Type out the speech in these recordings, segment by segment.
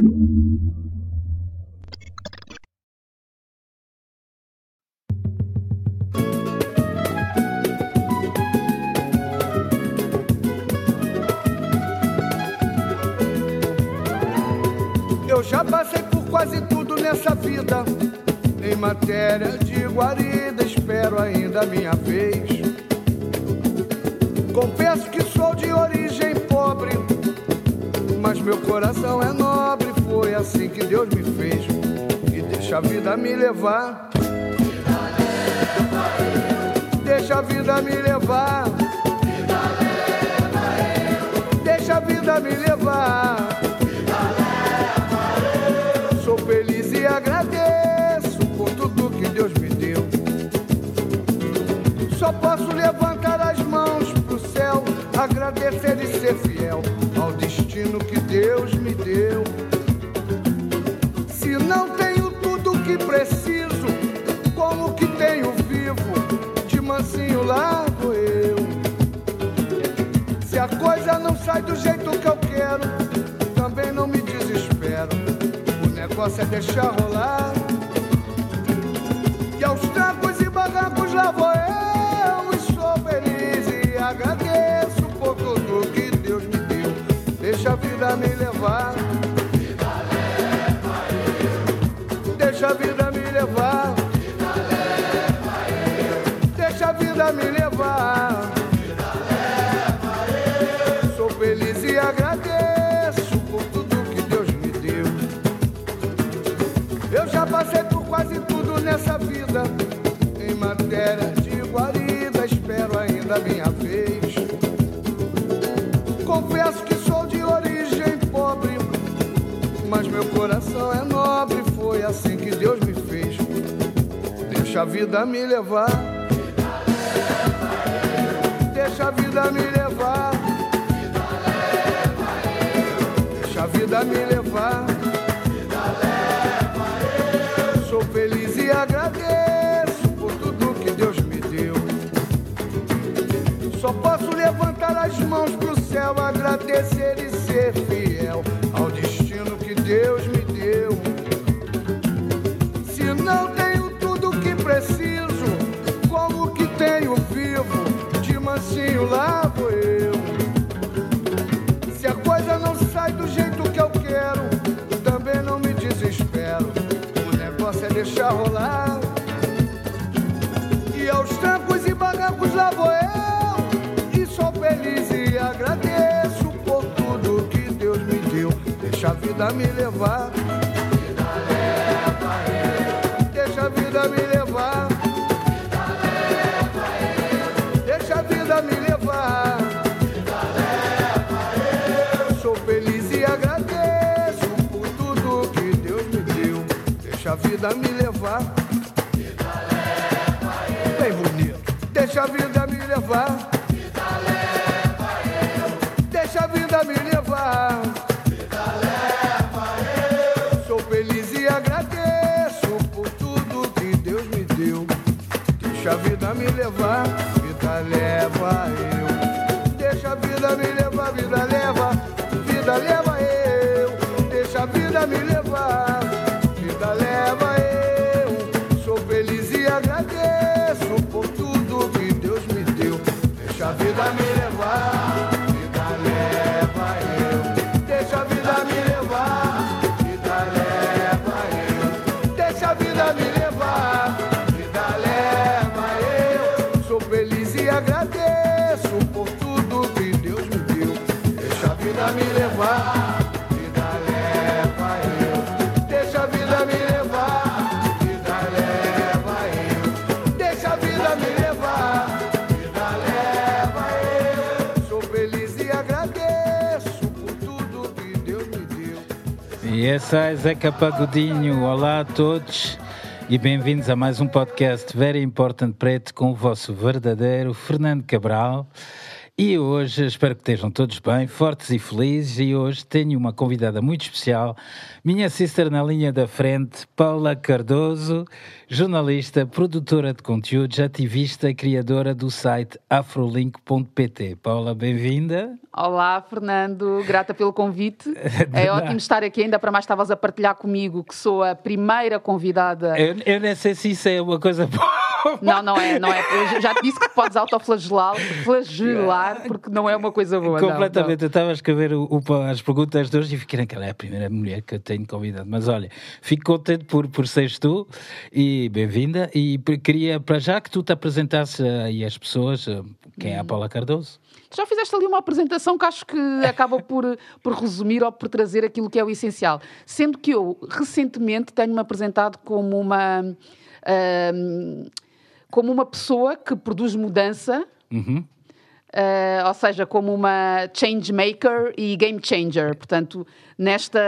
Eu já passei por quase tudo nessa vida. Em matéria de guarida, espero ainda a minha vez. Confesso que sou de origem pobre, mas meu coração é nobre. Foi assim que Deus me fez. E deixa a vida me levar. Deixa a vida me levar. Deixa a vida me levar. Sou feliz e agradeço por tudo que Deus me deu. Só posso levantar as mãos pro céu, agradecer coisa não sai do jeito que eu quero, também não me desespero. O negócio é deixar rolar. E aos trancos e barrancos lá vou eu, e sou feliz e agradeço por tudo que Deus me deu. Deixa a vida me levar. Deixa a vida me levar. Deixa a vida me levar. Deixa a vida me levar. Deixa a vida me levar. Deixa a vida me levar. Sou feliz e agradeço por tudo que Deus me deu. Só posso levantar as mãos pro Vida me levar. Deixa a vida me levar. Deixa a vida me levar. Sou feliz e agradeço por tudo que Deus me deu. Deixa a vida me levar. Vida me levar, vida leva eu. Deixa a vida me levar, vida leva, vida leva eu. Deixa a vida me levar, essa é Zeca. Olá a todos e bem-vindos a mais um podcast Very Important Preto com o vosso verdadeiro Fernando Cabral. E hoje, espero que estejam todos bem, fortes e felizes. E hoje tenho uma convidada muito especial, minha sister na linha da frente, Paula Cardoso, jornalista, produtora de conteúdos, ativista e criadora do site afrolink.pt. Paula, bem-vinda. Olá, Fernando, grata pelo convite. É ótimo estar aqui, ainda para mais estavas a partilhar comigo que sou a primeira convidada. Eu, eu nem sei se isso é uma coisa boa. Não, não é, não é. Eu já disse que podes autoflagelar, flagelar, porque não é uma coisa boa. Completamente. Não, não. Eu estava a escrever o, o, as perguntas de hoje e fiquei naquela é a primeira mulher que eu tenho convidado. Mas olha, fico contente por, por seres tu e bem-vinda. E queria, para já, que tu te apresentasses aí às pessoas, eh, quem é a hum. Paula Cardoso. Já fizeste ali uma apresentação que acho que acaba por, por resumir ou por trazer aquilo que é o essencial. Sendo que eu, recentemente, tenho-me apresentado como uma. Uh, como uma pessoa que produz mudança. Uhum. Uh, ou seja, como uma change maker e game changer. Portanto, nesta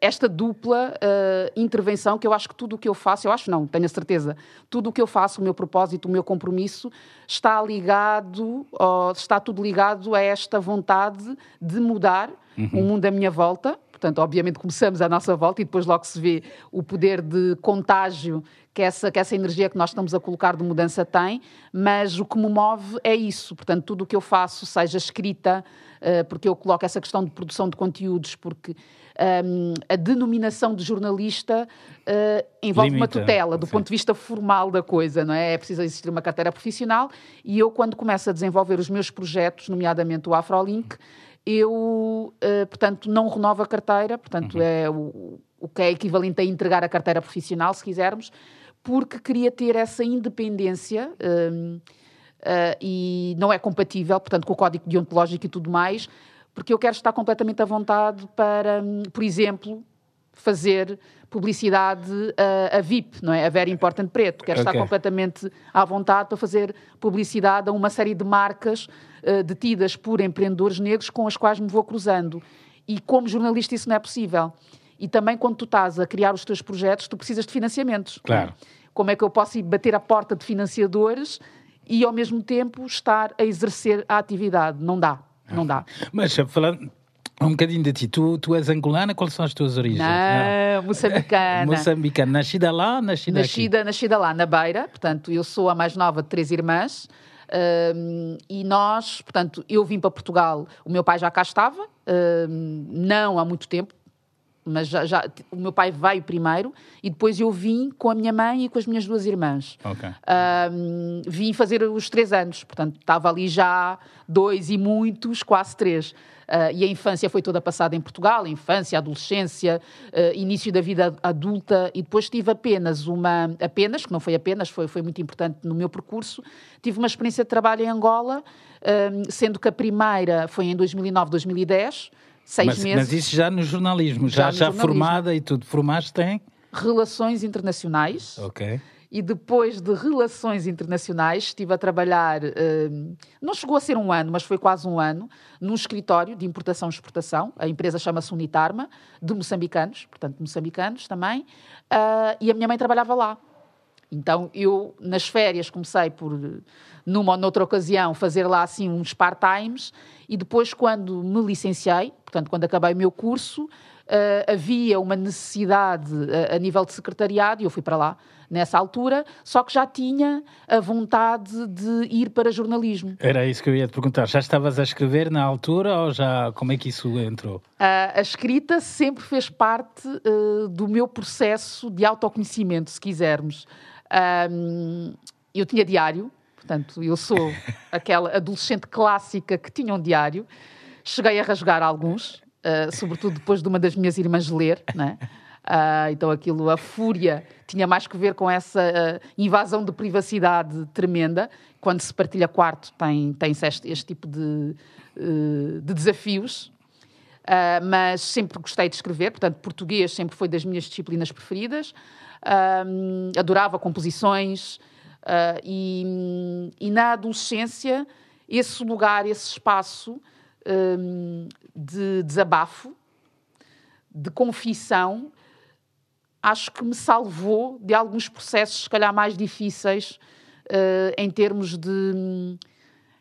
esta dupla uh, intervenção, que eu acho que tudo o que eu faço, eu acho não, tenho a certeza, tudo o que eu faço, o meu propósito, o meu compromisso, está ligado, está tudo ligado a esta vontade de mudar uhum. o mundo à minha volta. Portanto, obviamente começamos à nossa volta e depois logo se vê o poder de contágio que essa, que essa energia que nós estamos a colocar de mudança tem, mas o que me move é isso. Portanto, tudo o que eu faço, seja escrita, uh, porque eu coloco essa questão de produção de conteúdos, porque um, a denominação de jornalista uh, envolve Limita. uma tutela do Sim. ponto de vista formal da coisa, não é? É preciso existir uma carteira profissional e eu, quando começo a desenvolver os meus projetos, nomeadamente o AfroLink, eu, uh, portanto, não renovo a carteira, portanto, uhum. é o, o que é equivalente a entregar a carteira profissional, se quisermos, porque queria ter essa independência um, uh, e não é compatível, portanto, com o código deontológico e tudo mais, porque eu quero estar completamente à vontade para, um, por exemplo, fazer publicidade a, a, VIP, não é? A Very Important Preto. Quero okay. estar completamente à vontade para fazer publicidade a uma série de marcas uh, detidas por empreendedores negros com as quais me vou cruzando. E como jornalista isso não é possível. E também quando tu estás a criar os teus projetos, tu precisas de financiamentos. Claro. Como é que eu posso ir bater a porta de financiadores e ao mesmo tempo estar a exercer a atividade? Não dá, não dá. Mas falando um bocadinho de ti, tu, tu és angolana, quais são as tuas origens? Não, ah. moçambicana. moçambicana, nascida lá, nascida, nascida aqui? Nascida lá, na Beira, portanto, eu sou a mais nova de três irmãs, um, e nós, portanto, eu vim para Portugal, o meu pai já cá estava, um, não há muito tempo, mas já, já, o meu pai veio primeiro e depois eu vim com a minha mãe e com as minhas duas irmãs. Okay. Um, vim fazer os três anos, portanto estava ali já dois e muitos, quase três. Uh, e a infância foi toda passada em Portugal, infância, adolescência, uh, início da vida adulta, e depois tive apenas uma, apenas, que não foi apenas, foi, foi muito importante no meu percurso, tive uma experiência de trabalho em Angola, sendo que a primeira foi em 2009, 2010, seis mas, meses. Mas isso já no jornalismo, já, já, já jornalismo. formada e tudo. Formaste em? Relações internacionais. Ok. E depois de relações internacionais, estive a trabalhar, uh, não chegou a ser um ano, mas foi quase um ano, num escritório de importação e exportação. A empresa chama-se Unitarma, de moçambicanos, portanto, moçambicanos também. Uh, e a minha mãe trabalhava lá. Então, eu, nas férias, comecei por, numa ou noutra ocasião, fazer lá assim uns part-times e depois, quando me licenciei, portanto, quando acabei o meu curso, uh, havia uma necessidade uh, a nível de secretariado e eu fui para lá nessa altura, só que já tinha a vontade de ir para jornalismo. Era isso que eu ia te perguntar. Já estavas a escrever na altura ou já como é que isso entrou? Uh, a escrita sempre fez parte do meu processo de autoconhecimento, se quisermos. Eu tinha diário, Portanto, eu sou aquela adolescente clássica que tinha um diário. Cheguei a rasgar alguns, uh, sobretudo depois de uma das minhas irmãs ler, né? Uh, então aquilo, a fúria, tinha mais que ver com essa uh, invasão de privacidade tremenda. Quando se partilha quarto, tem, tem este, este tipo de, uh, de desafios. mas sempre gostei de escrever, portanto, português sempre foi das minhas disciplinas preferidas. Adorava composições, Uh, e, e, na adolescência, esse lugar, esse espaço um, de desabafo, de confissão, acho que me salvou de alguns processos, se calhar, mais difíceis uh, em termos de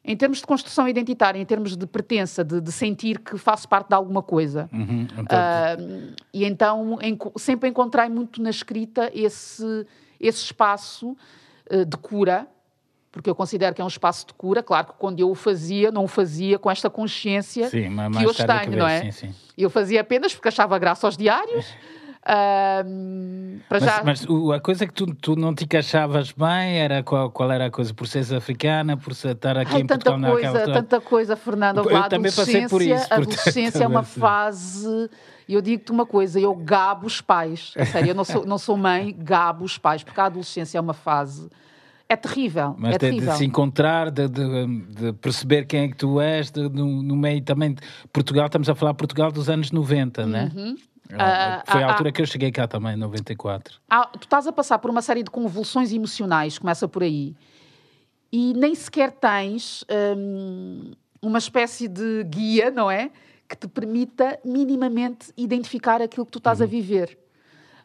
em termos de construção identitária, em termos de pertença, de, de sentir que faço parte de alguma coisa. Uhum, Uh, e então enco- sempre encontrei muito na escrita esse, esse espaço uh, de cura, porque eu considero que é um espaço de cura. Claro que quando eu o fazia, não o fazia com esta consciência sim, que hoje tenho, que não é? Sim, sim. Eu fazia apenas porque achava graça aos diários. Para Mas, já... mas a coisa que tu, tu não te encaixavas bem era qual, qual era a coisa? Por seres africana, por ser- estar aqui Ai, em tanta Portugal naquela coisa, altura? tanta coisa, Fernando. Eu A também passei por isso, a adolescência é uma fase. E eu digo-te uma coisa, eu gabo os pais. A sério, eu não sou, não sou mãe, gabo os pais, porque a adolescência é uma fase. É terrível. Mas é de, terrível. de se encontrar, de, de- de perceber quem é que tu és, no, no meio também de Portugal, estamos a falar de Portugal dos anos 90, né? Ah, Ah, Foi a ah, altura que eu cheguei cá também, 94. Ah, tu estás a passar por uma série de convulsões emocionais, começa por aí, e nem sequer tens hum, uma espécie de guia, não é? Que te permita minimamente identificar aquilo que tu estás a viver.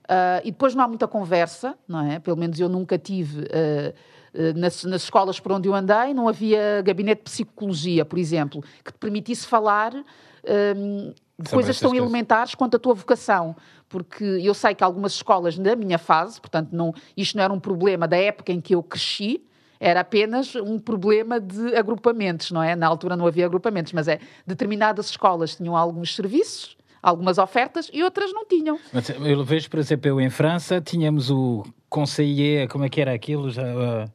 Ah, e depois não há muita conversa, não é? Pelo menos eu nunca tive. ah, ah, nas, nas escolas por onde eu andei, não havia gabinete de psicologia, por exemplo, que te permitisse falar hum, de Sobre coisas tão coisas. elementares quanto a tua vocação. Porque eu sei que algumas escolas na minha fase, portanto, não, isto não era um problema da época em que eu cresci, era apenas um problema de agrupamentos, não é? Na altura não havia agrupamentos, mas é determinadas escolas tinham alguns serviços, algumas ofertas e outras não tinham. Mas eu vejo, por exemplo, eu em França tínhamos o conseiller, como é que era aquilo? Já, ah,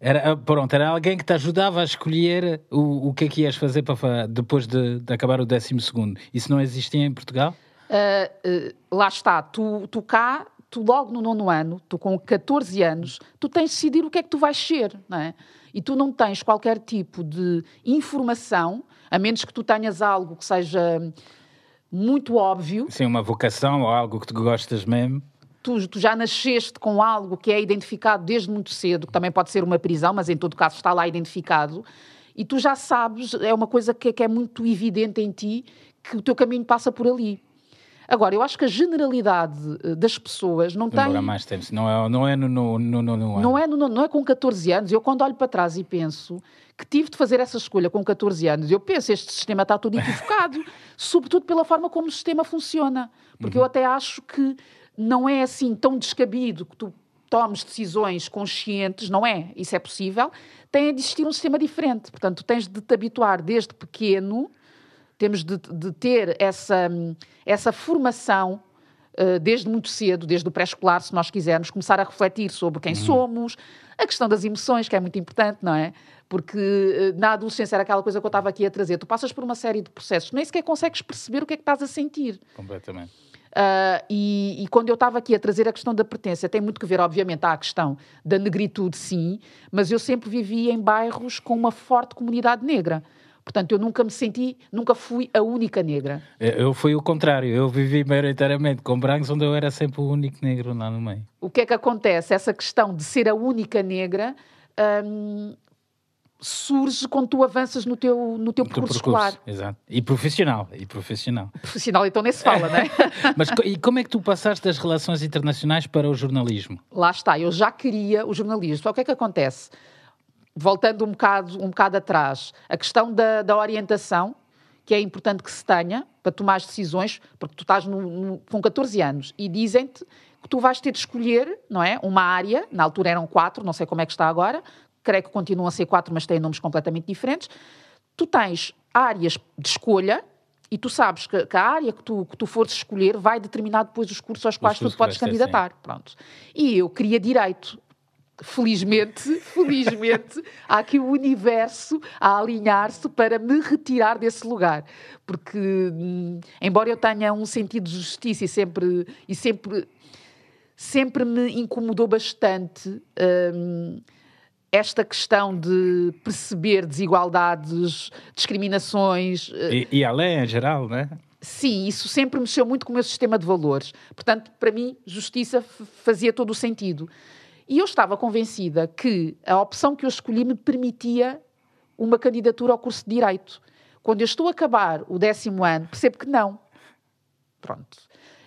era, ah, pronto, era alguém que te ajudava a escolher o, o que é que ias fazer para, depois de, de acabar o décimo segundo. Isso não existia em Portugal? Ah, ah, lá está, tu, tu cá, tu logo no nono ano, tu com 14 anos, tu tens de decidir o que é que tu vais ser, não é? E tu não tens qualquer tipo de informação, a menos que tu tenhas algo que seja muito óbvio, Sim, uma vocação ou algo que tu gostas mesmo. Tu, tu já nasceste com algo que é identificado desde muito cedo, que também pode ser uma prisão, mas em todo caso está lá identificado, e tu já sabes, é uma coisa que, que é muito evidente em ti, que o teu caminho passa por ali. Agora, eu acho que a generalidade eh, das pessoas não tem. Demora mais tempo. Não é, não é no, no, no, no, no ano. Não é, no- não é com 14 anos. Eu, quando olho para trás e penso que tive de fazer essa escolha com 14 anos, eu penso, este sistema está todo equivocado, sobretudo pela forma como o sistema funciona. Porque eu até acho que não é assim tão descabido que tu tomes decisões conscientes, não é? Isso é possível. Tem de existir um sistema diferente. Portanto, tu tens de te habituar desde pequeno temos de, de ter essa, essa formação uh, desde muito cedo, desde o pré-escolar, se nós quisermos, começar a refletir sobre quem somos, a questão das emoções, que é muito importante, não é? Porque uh, na adolescência era aquela coisa que eu estava aqui a trazer. Tu passas por uma série de processos, nem sequer consegues perceber o que é que estás a sentir. Completamente. Uh, e, e quando eu estava aqui a trazer a questão da pertença, tem muito que ver, obviamente, a questão da negritude, sim, mas eu sempre vivi em bairros com uma forte comunidade negra. Portanto, eu nunca me senti, nunca fui a única negra. Eu eu fui o contrário. Eu vivi maioritariamente com brancos, onde eu era sempre o único negro lá no meio. O que é que acontece? Essa questão de ser a única negra hum, surge quando tu avanças no teu, no teu Do percurso, escolar. Exato. E profissional. E profissional. Profissional, então nem se fala, não é? Mas e como é que tu passaste das relações internacionais para o jornalismo? Lá está, eu já queria o jornalismo. Só o que é que acontece? Voltando um bocado, um bocado atrás, a questão da, da orientação, que é importante que se tenha para tomar as decisões, porque tu estás no- no- com 14 anos e dizem-te que tu vais ter de escolher, não é? Uma área, na altura eram quatro, não sei como é que está agora, creio que continuam a ser quatro, mas têm nomes completamente diferentes. Tu tens áreas de escolha e tu sabes que, que a área que tu, que tu fores escolher vai determinar depois os cursos aos quais tu podes candidatar. Pronto. E eu queria direito. Felizmente, felizmente, há aqui o universo a alinhar-se para me retirar desse lugar. Porque, hum, embora eu tenha um sentido de justiça e sempre, e sempre, sempre me incomodou bastante hum, esta questão de perceber desigualdades, discriminações, eh, E, e a lei em geral, né? Sim, isso sempre mexeu muito com o meu sistema de valores. Portanto, para mim, justiça fazia todo o sentido. E eu estava convencida que a opção que eu escolhi me permitia uma candidatura ao curso de Direito. Quando eu estou a acabar o décimo ano, percebo que não. Pronto.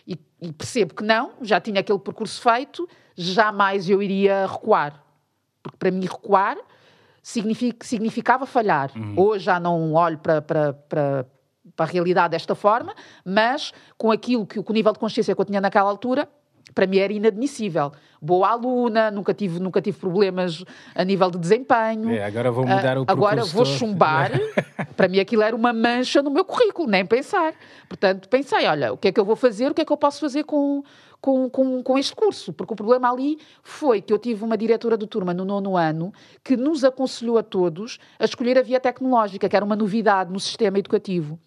E, e percebo que não, já tinha aquele percurso feito, jamais eu iria recuar. Porque para mim, recuar significava falhar. Uhum. Hoje já não olho para, para, para, para a realidade desta forma, mas com aquilo que, com o nível de consciência que eu tinha naquela altura, para mim era inadmissível. Boa aluna, nunca tive, nunca tive problemas a nível de desempenho. É, agora vou mudar o Agora vou chumbar. para mim aquilo era uma mancha no meu currículo, nem pensar. Portanto, pensei, olha, o que é que eu vou fazer, o que é que eu posso fazer com, com, com, com este curso? Porque o problema ali foi que eu tive uma diretora de turma no nono ano que nos aconselhou a todos a escolher a via tecnológica, que era uma novidade no sistema educativo.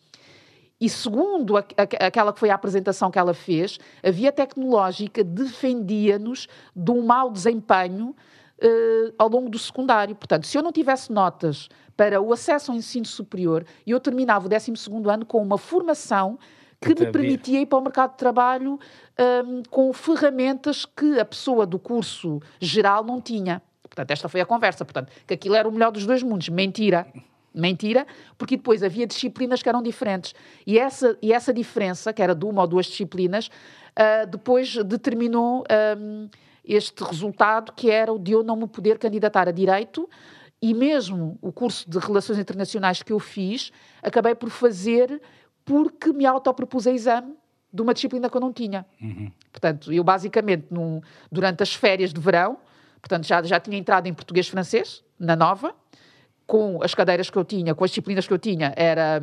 E segundo a, a, aquela que foi a apresentação que ela fez, a via tecnológica defendia-nos de um mau desempenho uh, ao longo do secundário. Portanto, se eu não tivesse notas para o acesso ao ensino superior, eu terminava o 12 ano com uma formação que me permitia ir para o mercado de trabalho um, com ferramentas que a pessoa do curso geral não tinha. Portanto, esta foi a conversa. Portanto, que aquilo era o melhor dos dois mundos. Mentira. Mentira, porque depois havia disciplinas que eram diferentes. E essa, e essa diferença, que era de uma ou duas disciplinas, uh, depois determinou um, este resultado, que era o de eu não me poder candidatar a direito. E mesmo o curso de Relações Internacionais que eu fiz, acabei por fazer porque me autopropus a exame de uma disciplina que eu não tinha. Uhum. Portanto, eu basicamente, no, durante as férias de verão, portanto, já, já tinha entrado em português-francês, na nova, com as cadeiras que eu tinha, com as disciplinas que eu tinha, era,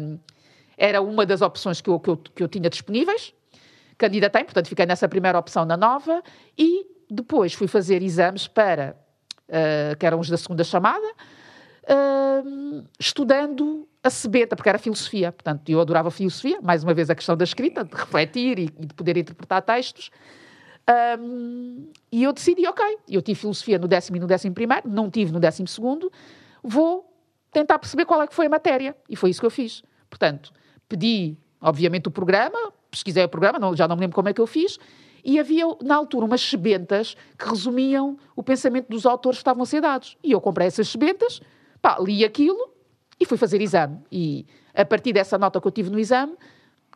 era uma das opções que eu, que eu, que eu tinha disponíveis. Candidatei, portanto, fiquei nessa primeira opção na nova e depois fui fazer exames para, uh, que eram os da segunda chamada, uh, estudando a sebenta, porque era filosofia. Portanto, eu adorava filosofia, mais uma vez a questão da escrita, de refletir e, e de poder interpretar textos. Um, e eu decidi, ok, eu tive filosofia no décimo e no décimo primeiro, não tive no décimo segundo, vou tentar perceber qual é que foi a matéria. E foi isso que eu fiz. Portanto, pedi, obviamente, o programa, pesquisei o programa, não, já não me lembro como é que eu fiz, e havia, na altura, umas sebentas que resumiam o pensamento dos autores que estavam a ser dados. E eu comprei essas sebentas, pá, li aquilo e fui fazer exame. E a partir dessa nota que eu tive no exame,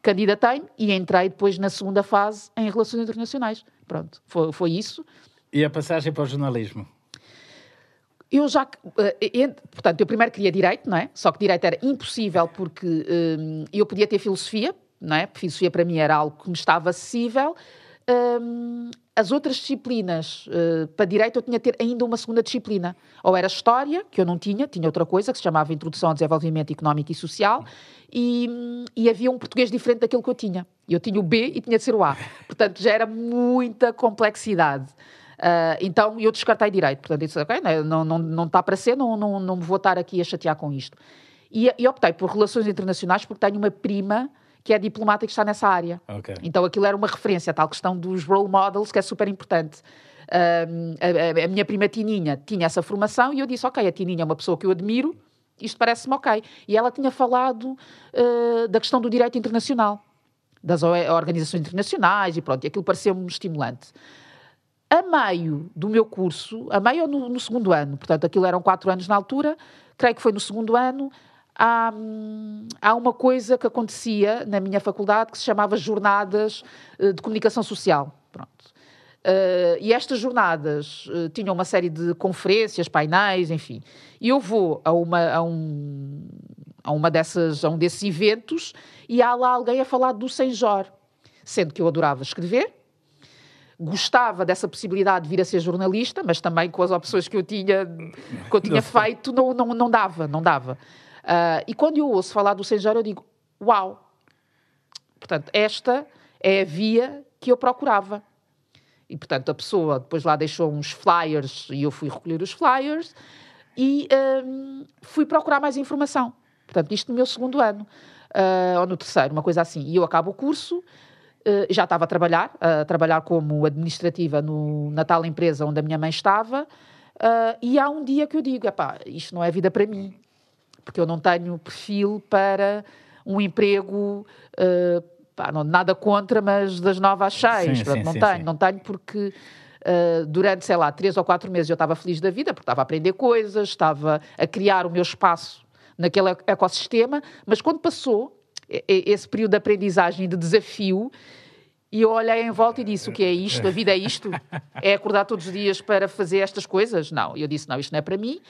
candidatei-me e entrei depois na segunda fase em Relações Internacionais. Pronto, foi, foi isso. E a passagem para o jornalismo? eu já. Uh, portanto, eu primeiro queria direito, não é? Só que direito era impossível porque uh, eu podia ter filosofia, não é? Filosofia para mim era algo que me estava acessível. As outras disciplinas, uh, para direito, eu tinha ter ainda uma segunda disciplina. Ou era História, que eu não tinha, tinha outra coisa, que se chamava Introdução ao Desenvolvimento Económico e Social, e, e havia um português diferente daquele que eu tinha. Eu tinha o B e tinha de ser o A. Portanto, já era muita complexidade. Uh, então eu descartei direito. Portanto, disse, ok, né, não, não, não está para ser, não, não, não vou estar aqui a chatear com isto. E, e optei por relações internacionais porque tenho uma prima que é diplomata e que está nessa área. Okay. Então aquilo era uma referência, a tal questão dos role models, que é super importante. Uh, a, a, minha prima Tininha tinha essa formação e eu disse, ok, a Tininha é uma pessoa que eu admiro, isto parece-me ok. E ela tinha falado uh, da questão do direito internacional, das organizações internacionais e pronto, e aquilo pareceu-me estimulante a meio do meu curso, a meio ou no, no, segundo ano, portanto, aquilo eram quatro anos na altura, creio que foi no segundo ano, há, há uma coisa que acontecia na minha faculdade que se chamava Jornadas eh, de Comunicação Social. Pronto. Uh, e estas jornadas uh, tinham uma série de conferências, painéis, enfim. E eu vou a uma, a um, a uma dessas, a um desses eventos e há lá alguém a falar do Senjor, sendo que eu adorava escrever, gostava dessa possibilidade de vir a ser jornalista, mas também com as opções que eu tinha, que eu tinha feito, não, não, não dava, não dava. Uh, e quando eu ouço falar do Senjor, eu digo, uau! Portanto, esta é a via que eu procurava. E, portanto, a pessoa depois lá deixou uns flyers e eu fui recolher os flyers e um, fui procurar mais informação. Portanto, isto no meu segundo ano, uh, ou no terceiro, uma coisa assim. E eu acabo o curso eh, já estava a trabalhar, a trabalhar como administrativa no, na tal empresa onde a minha mãe estava, uh, e há um dia que eu digo, epá, isto não é vida para mim, porque eu não tenho perfil para um emprego, uh, pá, não, nada contra, mas das nove às seis, sim, sim, não sim, tenho, não tenho porque... Uh, durante, sei lá, três ou quatro meses eu estava feliz da vida, porque estava a aprender coisas, estava a criar o meu espaço naquele ecossistema, mas quando passou esse período de aprendizagem e de desafio, e eu olhei em volta e disse: O que é isto? A vida é isto? É acordar todos os dias para fazer estas coisas? Não. Eu disse: Não, isto não é para mim.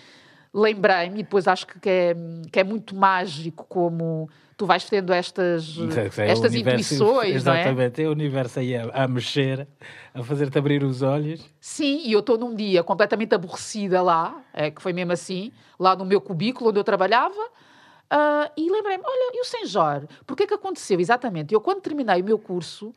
Lembrei-me, e depois acho que é, que é muito mágico como tu vais tendo estas, É estas o universo- intuições, não é? Exatamente, é o universo aí a, a mexer, a fazer-te abrir os olhos. Sim, e eu estou num dia completamente aborrecida lá, é, que foi mesmo assim, lá no meu cubículo onde eu trabalhava, ah, e lembrei-me, olha, e o Senjor? Porquê que aconteceu? Exatamente, eu quando terminei o meu curso,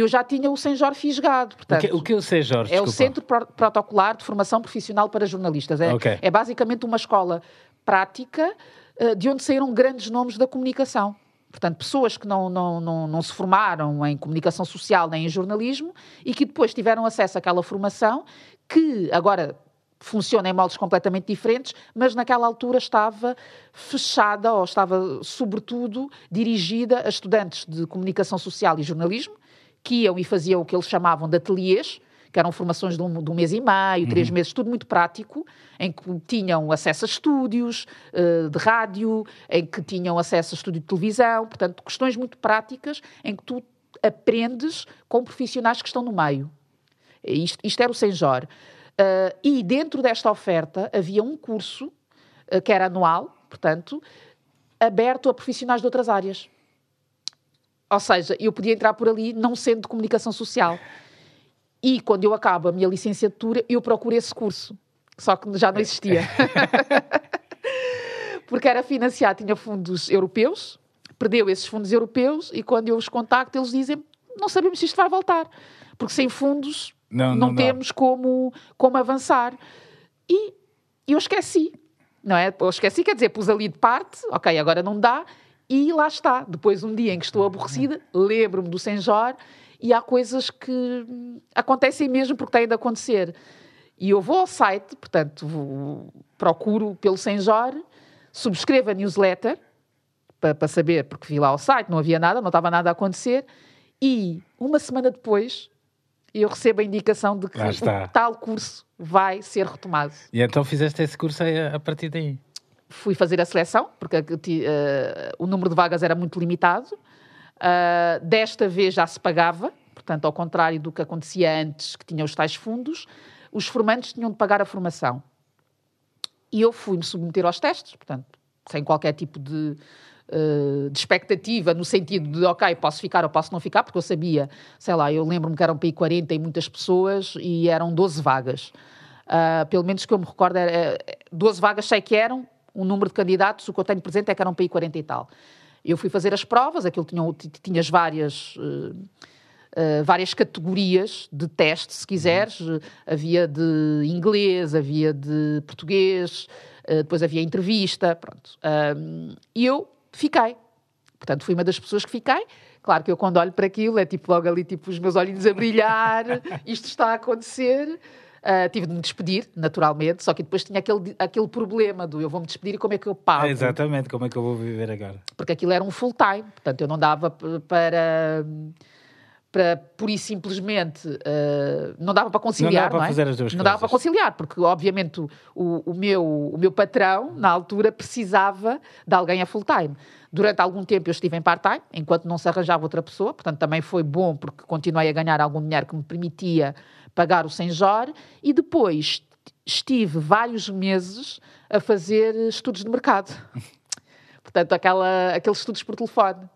eu já tinha o Senjor fisgado, O portanto... que, o que eu sei, Jorge? É o. Centro Pro- Protocolar de Formação Profissional para Jornalistas. É, Ok. é basicamente uma escola prática eh, de onde saíram grandes nomes da comunicação. Portanto, pessoas que não, não, não, não se formaram em comunicação social nem em jornalismo e que depois tiveram acesso àquela formação que agora funciona em moldes completamente diferentes, mas naquela altura estava fechada ou estava, sobretudo, dirigida a estudantes de comunicação social e jornalismo que iam e faziam o que eles chamavam de ateliês, que eram formações de um, de um mês e meio, três meses, tudo muito prático, em que tinham acesso a estúdios eh, de rádio, em que tinham acesso a estúdio de televisão, portanto, questões muito práticas em que tu aprendes com profissionais que estão no meio. Isto, isto era o Senjor. Eh, e dentro desta oferta havia um curso eh, que era anual, portanto, aberto a profissionais de outras áreas. Ou seja, eu podia entrar por ali não sendo de comunicação social. E quando eu acabo a minha licenciatura, eu procuro esse curso. Só que já não existia. Porque era financiado, tinha fundos europeus, perdeu esses fundos europeus e quando eu os contacto, eles dizem: não sabemos se isto vai voltar. Porque sem fundos Não, não, não temos como, como avançar. E eu esqueci, não é? Eu esqueci, quer dizer, pus ali de parte, ok, agora não dá, e lá está. Depois, um dia em que estou aborrecida, lembro-me do Senjor e há coisas que acontecem mesmo porque têm de acontecer. E eu vou ao site, portanto, vou- procuro pelo Senjor, subscrevo a newsletter para, para saber, porque vi lá o site, não havia nada, não estava nada a acontecer, e uma semana depois eu recebo a indicação de que tal curso vai ser retomado. E então fizeste esse curso a partir daí. Fui fazer a seleção, porque uh, o número de vagas era muito limitado. Ah, desta vez já se pagava, portanto, ao contrário do que acontecia antes, que tinha os tais fundos, os formandos tinham de pagar a formação. E eu fui-me submeter aos testes, portanto, sem qualquer tipo de, eh, de expectativa, no sentido de, ok, posso ficar ou posso não ficar, porque eu sabia, sei lá, eu lembro-me que eram para aí 40 e muitas pessoas e eram 12 vagas. Ah, pelo menos que eu me recordo, era, eh, 12 vagas sei que eram, o número de candidatos, o que eu tenho presente é que eram para aí 40 e tal. Eu fui fazer as provas, aquilo tinha, tinhas várias. eh, Uh, várias categorias de teste, se quiseres. Uh, Havia de inglês, havia de português, uh, depois havia entrevista, pronto. Um, e eu fiquei. Portanto, fui uma das pessoas que fiquei. Claro que eu, quando olho para aquilo, é tipo logo ali, tipo, os meus olhinhos a brilhar, isto está a acontecer. Uh, tive de me despedir, naturalmente, só que depois tinha aquele, aquele problema do eu vou-me despedir e como é que eu pago? Exatamente, como é que eu vou viver agora? porque aquilo era um full time, portanto eu não dava para para pura e simplesmente eh, não dava para conciliar, Não dava para não é? fazer as duas Não dava coisas. para conciliar, porque obviamente o, o, meu, o meu patrão, na altura, precisava de alguém a full time. Durante algum tempo eu estive em part-time, enquanto não se arranjava outra pessoa, portanto também foi bom porque continuei a ganhar algum dinheiro que me permitia pagar o Senjor e depois estive vários meses a fazer estudos de mercado. Portanto, aquela, aqueles estudos por telefone.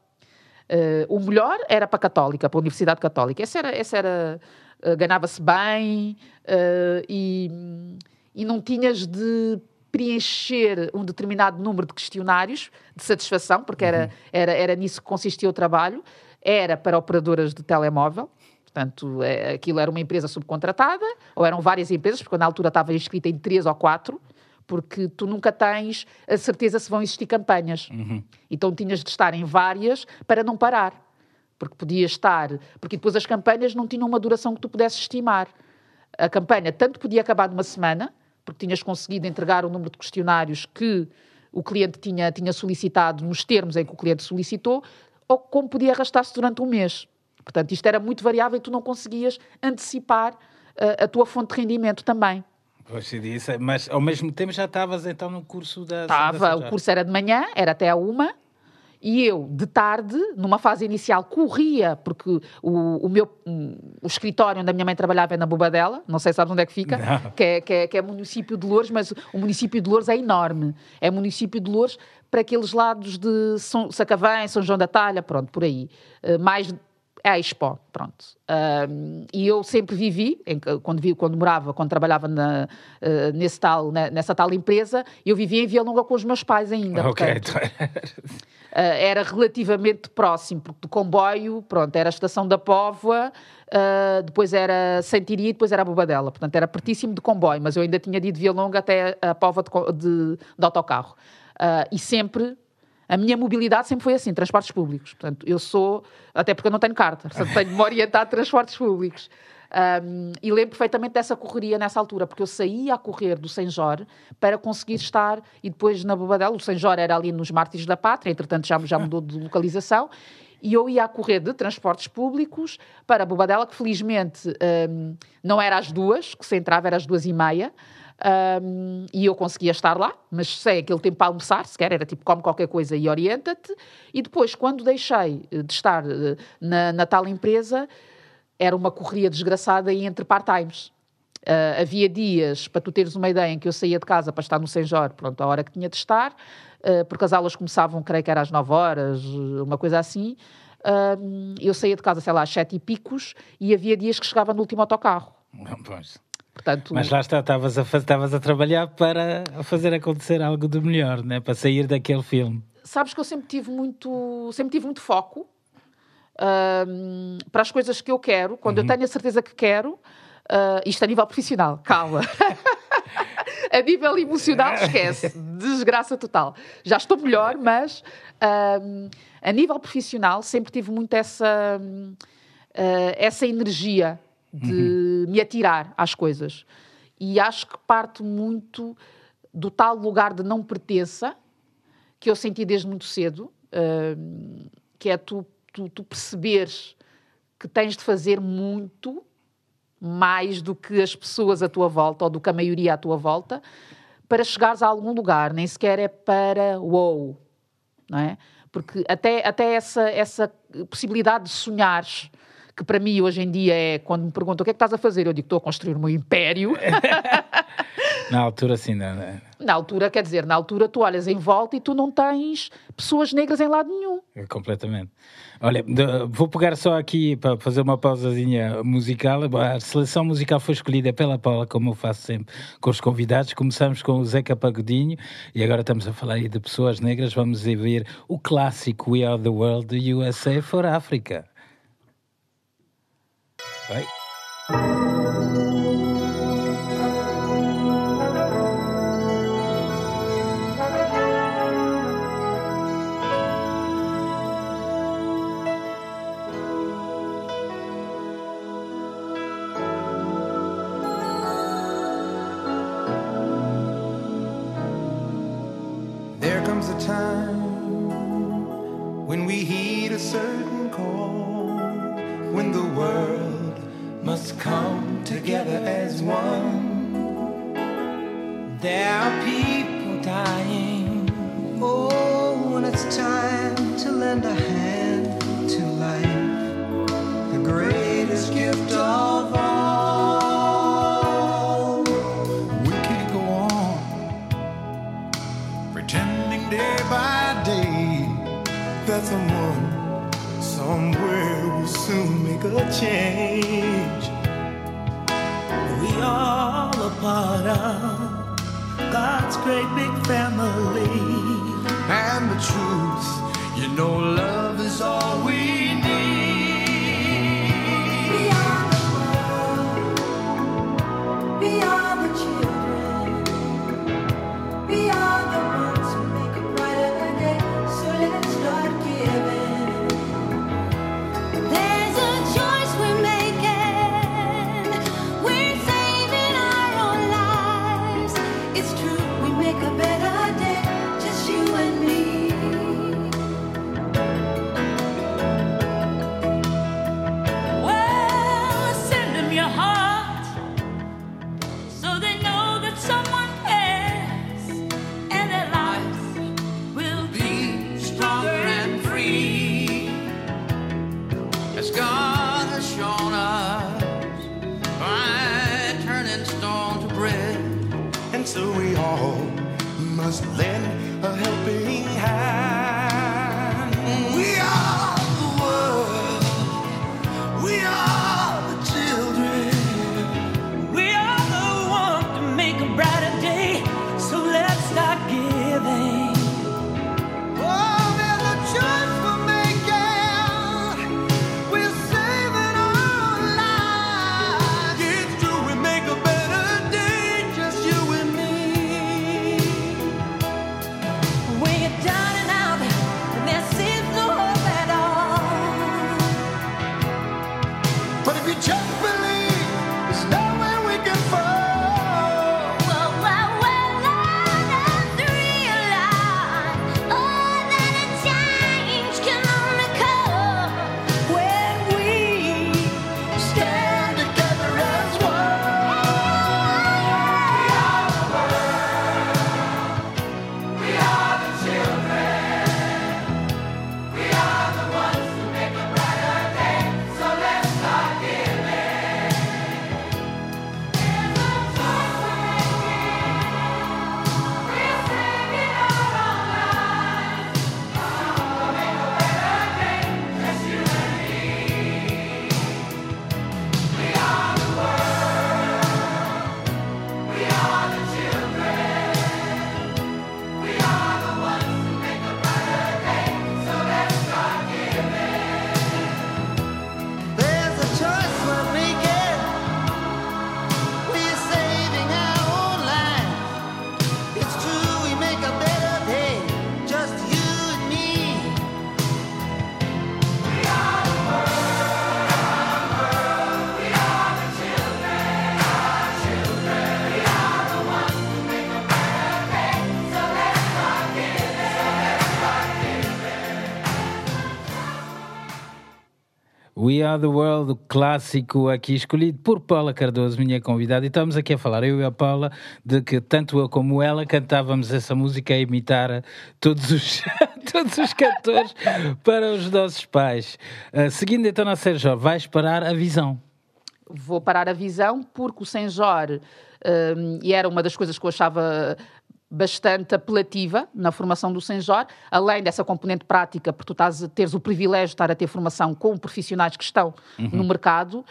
Eh, o melhor era para a Católica, para a Universidade Católica. Esse era, esse era eh, ganhava-se bem eh, e, e não tinhas de preencher um determinado número de questionários de satisfação, porque era, era, era nisso que consistia o trabalho. Era para operadoras de telemóvel, portanto, eh, aquilo era uma empresa subcontratada, ou eram várias empresas, porque na altura estava inscrita em três ou quatro, porque tu nunca tens a certeza se vão existir campanhas. Então tinhas de estar em várias para não parar. Porque podia estar. Porque depois as campanhas não tinham uma duração que tu pudesses estimar. A campanha tanto podia acabar numa semana, porque tinhas conseguido entregar o número de questionários que o cliente tinha, tinha solicitado nos termos em que o cliente solicitou, ou como podia arrastar-se durante um mês. Portanto, isto era muito variável e tu não conseguias antecipar uh, a tua fonte de rendimento também. Pois se disse, mas ao mesmo tempo já estavas então no curso da. Estava, o curso era de manhã, era até à uma, E eu, de tarde, numa fase inicial, corria, porque o, o meu o escritório onde a minha mãe trabalhava é na Bobadela, não sei se sabes onde é que fica, que é, que, é, que é município de Louros, mas o município de Louros é enorme. É município de Louros para aqueles lados de São, Sacavém, São João da Talha, pronto, por aí. Uh, mais é a Expo, pronto. Um, e eu sempre vivi, em, quando, vi, quando morava, quando trabalhava na, uh, nesse tal, na, nessa tal empresa, eu vivia em Via Longa com os meus pais ainda. Ok. Portanto, uh, era relativamente próximo, porque do comboio, pronto, era a estação da Póvoa, uh, depois era Santiria e depois era a Bobadela. Portanto, era pertíssimo de comboio, mas eu ainda tinha de ir de Via Longa até a Póvoa de, de, de autocarro. e sempre a minha mobilidade sempre foi assim, transportes públicos. Portanto, eu sou, até porque eu não tenho carta, portanto, tenho de me orientar de transportes públicos. Um, e lembro perfeitamente dessa correria nessa altura, porque eu saía a correr do Senjor para conseguir estar, e depois na Bobadela, o Senjor era ali nos Mártires da Pátria, entretanto já, já mudou de localização, e eu ia a correr de transportes públicos para a Bobadela, que felizmente um, não era às duas, que se entrava era às duas e meia, um, e eu conseguia estar lá, mas sem aquele tempo para almoçar, sequer, era tipo, come qualquer coisa e orienta-te. E depois, quando deixei eh, de estar eh, na, na tal empresa, era uma correria desgraçada e entre part-times. Uh, havia dias, para tu teres uma ideia, em que eu saía de casa para estar no Senjor, pronto, a hora que tinha de estar, uh, porque as aulas começavam, creio que era às 9 horas, uma coisa assim. Uh, eu saía de casa, sei lá, às 7 e picos, e havia dias que chegava no último autocarro. Pois. Portanto, Mas lá está, estavas a, estavas a trabalhar para fazer acontecer algo de melhor, né? para sair daquele filme. Sabes que eu sempre tive muito, sempre tive muito foco uh, para as coisas que eu quero, quando uhum. eu tenho a certeza que quero, uh, isto a nível profissional, calma. a nível emocional, esquece, desgraça total. Já estou melhor, mas uh, a nível profissional sempre tive muito essa, ah, essa energia de uhum. me atirar às coisas. E acho que parte muito do tal lugar de não pertença que eu senti desde muito cedo, uh, que é tu, tu, tu perceberes que tens de fazer muito mais do que as pessoas à tua volta ou do que a maioria à tua volta para chegares a algum lugar, nem sequer é para wow, não é? Porque até, até essa, essa possibilidade de sonhares que para mim hoje em dia é quando me perguntam o que é que estás a fazer, eu digo estou a construir o meu império. na altura, sim, não, não. É? Na altura, quer dizer, na altura tu olhas em volta e tu não tens pessoas negras em lado nenhum. É, completamente. Olha, vou pegar só aqui para fazer uma pausazinha musical. A seleção musical foi escolhida pela Paula, como eu faço sempre com os convidados. Começamos com o Zeca Pagodinho e agora estamos a falar aí de pessoas negras. Vamos ver o clássico We Are the World, USA for Africa. Bye. We Are the World, o clássico aqui escolhido por Paula Cardoso, minha convidada, e estamos aqui a falar, eu e a Paula, de que tanto eu como ela cantávamos essa música a imitar todos os, todos os cantores para os nossos pais. Ah, seguindo então a Sérgio, vais parar a visão. vou parar a visão porque o Senjor, hum, e era uma das coisas que eu achava bastante apelativa na formação do Senjor, além dessa componente prática, porque tu estás a teres o privilégio de estar a ter formação com profissionais que estão no mercado,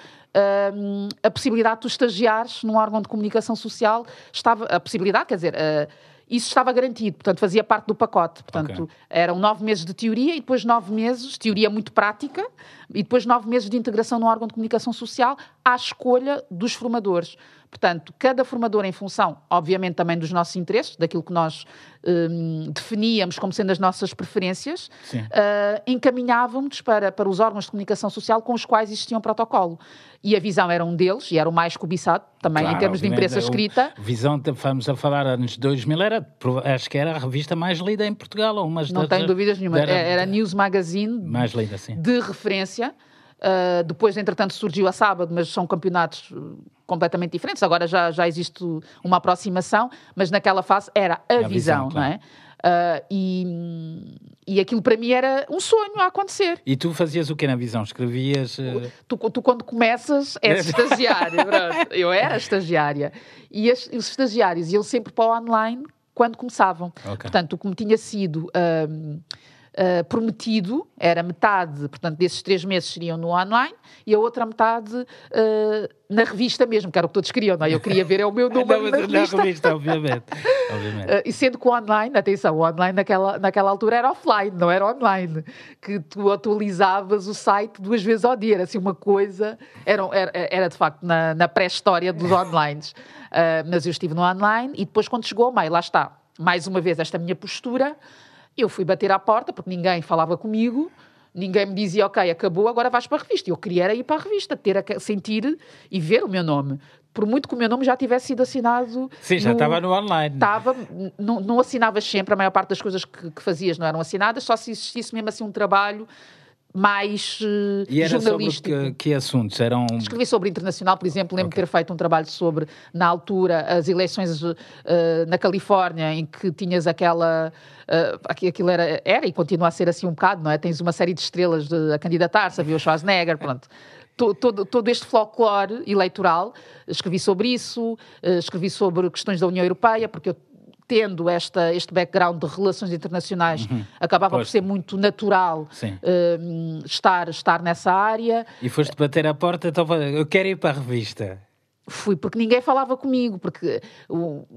hum, a possibilidade de tu estagiares num órgão de comunicação social estava, a possibilidade, quer dizer, ah, isso estava garantido, portanto fazia parte do pacote. Portanto, Ok. eram nove meses de teoria e depois nove meses, teoria muito prática, e depois nove meses de integração no órgão de comunicação social à escolha dos formadores. Portanto, cada formador em função, obviamente, também dos nossos interesses, daquilo que nós hum, definíamos como sendo as nossas preferências, Sim. ah, encaminhávamos para, para os órgãos de comunicação social com os quais existia um protocolo. E a visão era um deles, e era o mais cobiçado, também em Claro, termos de imprensa o- escrita. Visão, vamos a falar anos 2000, era, acho que era a revista mais lida em Portugal, ou umas Não das- tenho dúvidas nenhuma. era- Era, News Magazine, mais lida, sim. de referência. Uh, depois, entretanto, surgiu a sábado, mas são campeonatos uh, completamente diferentes. Agora já, já existe uma aproximação, mas naquela fase era a, visão, visão, claro. não é? Uh, e, e aquilo para mim era um sonho a acontecer. E tu fazias o que na visão? Escrevias. eh, Tu, tu, quando começas, és estagiário. pronto. Eu era estagiária. E as- os estagiários iam sempre para o online quando começavam. Ok. Portanto, o que me tinha sido ahm, ah, prometido era metade, portanto, desses três meses seriam no online e a outra metade ah, na revista mesmo, que era o que todos queriam, não é? Eu queria ver é o meu número Não, na revista. revista, obviamente. obviamente. Uh, e sendo que o online, atenção, o online naquela, naquela altura era offline, não era online, que tu atualizavas o site duas vezes ao dia, era assim uma coisa, era, era, era de facto na, na pré-história dos online. mas eu estive no online e depois quando chegou o mail, lá está, mais uma vez esta minha postura, eu fui bater à porta porque ninguém falava comigo, Ninguém me dizia, ok, acabou, agora vais para a revista. Eu queria ir para a revista, ter a, sentir e ver o meu nome. Por muito que o meu nome já tivesse sido assinado. Sim, já estava no online. Estava, não, não assinavas sempre, a maior parte das coisas que, que fazias não eram assinadas, só se existisse mesmo assim um trabalho mais eh, E era sobre jornalístico. que, que assuntos? Eram. Escrevi sobre internacional, por exemplo, lembro de ter feito um trabalho sobre, na altura, as eleições eh, na Califórnia, em que tinhas aquela. aqui- aquilo era, era e continua a ser assim um bocado, não é? Tens uma série de estrelas de, a candidatar-se, havia o Schwarzenegger, pronto. To- Todo, todo este folclore eleitoral, escrevi sobre isso, escrevi sobre questões da União Europeia, porque eu tendo esta, este background de relações internacionais, acabava por Pois. ser muito natural hum, estar, estar nessa área. E foste bater à porta, então eu quero ir para a revista. Fui porque ninguém falava comigo, porque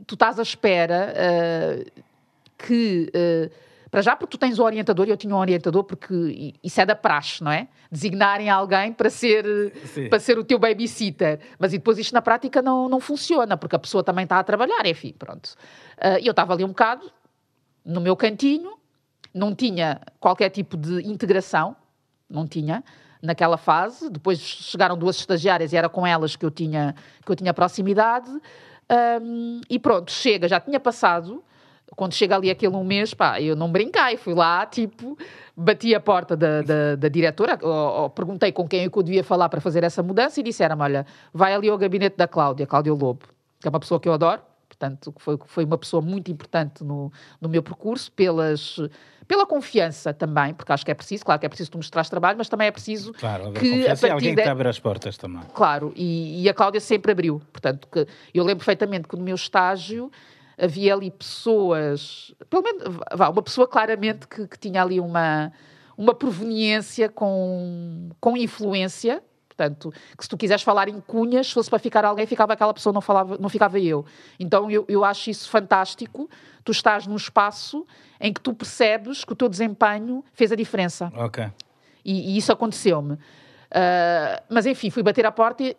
tu estás à espera eh, que. eh, para já, porque tu tens o orientador, e eu tinha um orientador, porque isso é da praxe, não é? Designarem alguém para ser, Sim. para ser o teu babysitter. Mas e depois isto na prática não, não funciona, porque a pessoa também está a trabalhar, enfim, pronto. E eu estava ali um bocado, no meu cantinho, não tinha qualquer tipo de integração, não tinha, naquela fase. Depois chegaram duas estagiárias e era com elas que eu tinha, que eu tinha proximidade. Ahm, e pronto, chega, já tinha passado. Quando chega ali aquele um mês, pá, eu não brinquei, fui lá, tipo, bati a porta da, da, da diretora, ou, ou perguntei com quem é eu devia falar para fazer essa mudança e disseram-me, olha, vai ali ao gabinete da Cláudia, Cláudia Lobo, que é uma pessoa que eu adoro, portanto, que foi, foi uma pessoa muito importante no, no meu percurso, pelas, pela confiança também, porque acho que é preciso, claro que é preciso tu mostrares trabalho, mas também é preciso Claro, que a partir alguém de- te abre as portas também. Claro, e, e a Cláudia sempre abriu. Portanto, que eu lembro perfeitamente que no meu estágio havia ali pessoas, pelo menos, vá, uma pessoa claramente que, que tinha ali uma, uma proveniência com, com influência. Portanto, que se tu quiseres falar em cunhas, se fosse para ficar alguém, ficava aquela pessoa, não, falava, não ficava eu. Então, eu, eu acho isso fantástico. Tu estás num espaço em que tu percebes que o teu desempenho fez a diferença. Ok. E, e isso aconteceu-me. Ah, mas enfim, fui bater à porta e,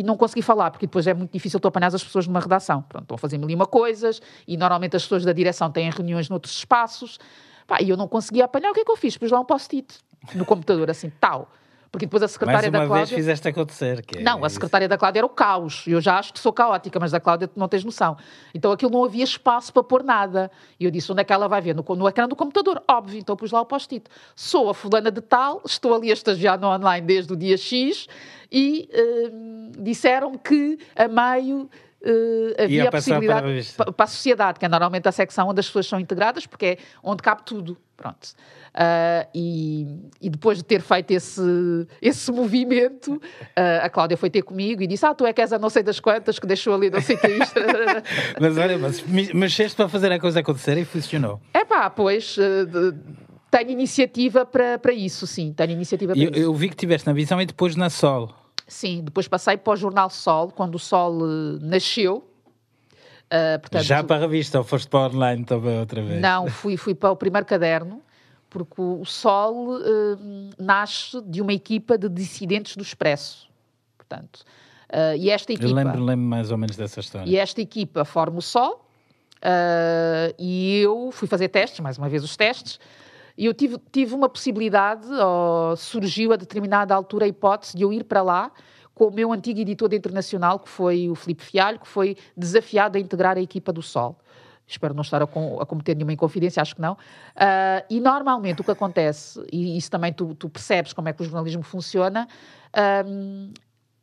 e não consegui falar, porque depois é muito difícil tu apanhar as pessoas numa redação. Pronto, estão a fazer mil e uma coisas e normalmente as pessoas da direção têm reuniões noutros espaços. Pá, e eu não conseguia apanhar. O que é que eu fiz? Pus lá um post-it no computador, assim, tal. Porque depois a Mais secretária uma da vez Cláudia. fizeste acontecer. Que é Não, a isso. secretária da Cláudia era o caos. Eu já acho que sou caótica, mas da Cláudia tu não tens noção. Então aquilo não havia espaço para pôr nada. E eu disse: onde é que ela vai ver? No, no ecrã do computador. Óbvio, então pus lá o post-it. Sou a fulana de tal, estou ali a estagiar no online desde o dia X e hum, disseram que a meio. Eh, havia Ia a possibilidade para a para a sociedade, que é normalmente a secção onde as pessoas são integradas, porque é onde cabe tudo. Pronto. Ah, e, e depois de ter feito esse, esse movimento, ah, a Cláudia foi ter comigo e disse: Ah, tu é que és a não sei das quantas que deixou ali não sei o que é isto. Mas olha, mas me- mexeste para fazer a coisa acontecer e funcionou. É pá, pois. de- tenho iniciativa para, para isso, sim. Tenho iniciativa para Eu, isso. eu vi que estiveste na visão e depois na Sol. Sim, depois passei para o Jornal Sol, quando o Sol eh, nasceu. Ah, portanto, Já para a revista ou foste para online também outra vez? Não, fui, fui para o primeiro caderno, porque o Sol eh, nasce de uma equipa de dissidentes do Expresso. Portanto, e esta Eu equipa. lembro, lembro mais ou menos dessa história. E esta equipa forma o Sol, e eu fui fazer testes, mais uma vez os testes, e eu tive, tive uma possibilidade, ou surgiu a determinada altura a hipótese de eu ir para lá com o meu antigo editor internacional, que foi o Filipe Fialho, que foi desafiado a integrar a equipa do Sol. Espero não estar a, com- a cometer nenhuma inconfidência, acho que não. Ah, e normalmente o que acontece, e isso também tu, tu percebes como é que o jornalismo funciona, ahm,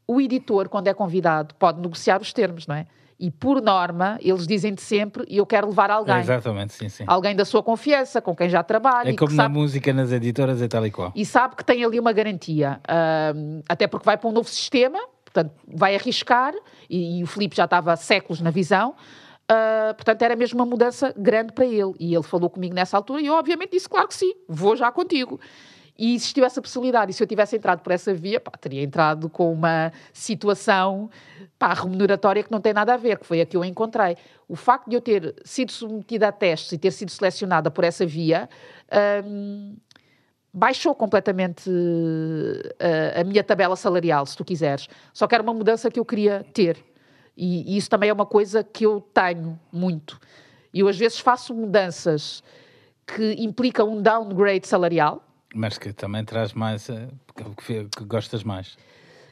o editor, quando é convidado, pode negociar os termos, não é? E por norma, eles dizem-te sempre: eu quero levar alguém. Exatamente, sim, sim. Alguém da sua confiança, com quem já trabalha. É e como na sabe, música, nas editoras e tal e qual. e sabe que tem ali uma garantia. Ahm, até porque vai para um novo sistema, portanto, vai arriscar, e, e o Filipe já estava há séculos na visão. ah, portanto, era mesmo uma mudança grande para ele. E ele falou comigo nessa altura e eu, obviamente, disse: Claro que sim, vou já contigo. E existiu essa possibilidade. E se eu tivesse entrado por essa via, pá, teria entrado com uma situação pá, remuneratória que não tem nada a ver, que foi a que eu encontrei. O facto de eu ter sido submetida a testes e ter sido selecionada por essa via. hum, baixou completamente eh, a minha tabela salarial, se tu quiseres. Só que era uma mudança que eu queria ter. E, e isso também é uma coisa que eu tenho muito. Eu às vezes faço mudanças que implicam um downgrade salarial. Mas que também traz mais. eh, que, que- gostas mais.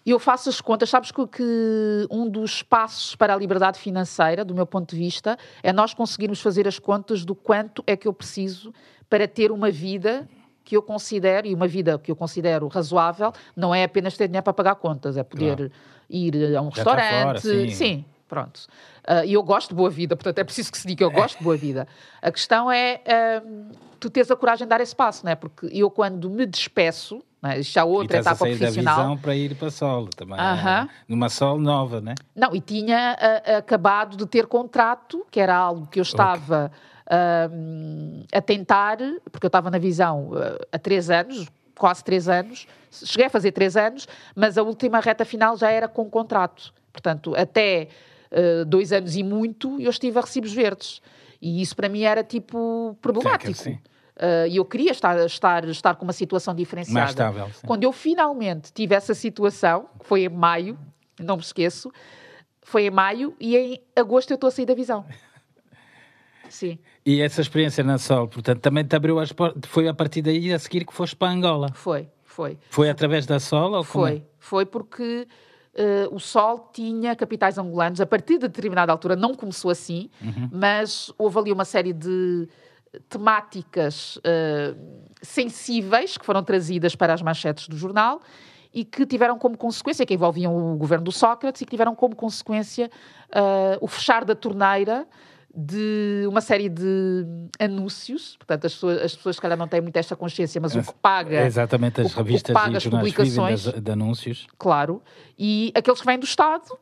Eu faço as contas, sabes que, que um dos passos para a liberdade financeira, do meu ponto de vista, é nós conseguirmos fazer as contas do quanto é que eu preciso para ter uma vida que eu considero, e uma vida que eu considero razoável, não é apenas ter dinheiro para pagar contas, é poder Claro. ir a um Já restaurante. fora, sim. Pronto. Ah, E eu gosto de boa vida, portanto é preciso que se diga que eu gosto de boa vida. A questão é ahm, tu teres a coragem de dar esse passo, não é? Porque eu, quando me despeço, é? Já é E outra a etapa sair da profissional. visão para ir para Sol também. Aham. Numa Sol nova, né? Não, e tinha ah, acabado de ter contrato, que era algo que eu estava ahm, a tentar, porque eu estava na visão há três anos, quase três anos, cheguei a fazer três anos, mas a última reta final já era com contrato. Portanto, até ah, dois anos e muito, eu estive a recibos verdes. E isso para mim era tipo problemático. sim. Ah, E eu queria estar, estar, estar com uma situação diferenciada. Mais estável, sim. Quando eu finalmente tive essa situação, que foi em maio, não me esqueço, foi em maio e em agosto eu estou a sair da visão. Sim, E essa experiência na Sol, portanto, também te abriu as portas. Foi a partir daí a seguir que foste para Angola. foi, foi. Foi através da Sol ou como é? Foi, foi porque eh, o Sol tinha capitais angolanos. A partir de determinada altura não começou assim, Uhum. mas houve ali uma série de temáticas eh, sensíveis que foram trazidas para as manchetes do jornal e que tiveram como consequência, que envolviam o governo do Sócrates e que tiveram como consequência eh, o fechar da torneira de uma série de anúncios, portanto as pessoas, as pessoas se calhar não têm muito esta consciência, mas o que paga É exatamente o as o revistas paga e as publicações. de anúncios. claro, e aqueles que vêm do Estado,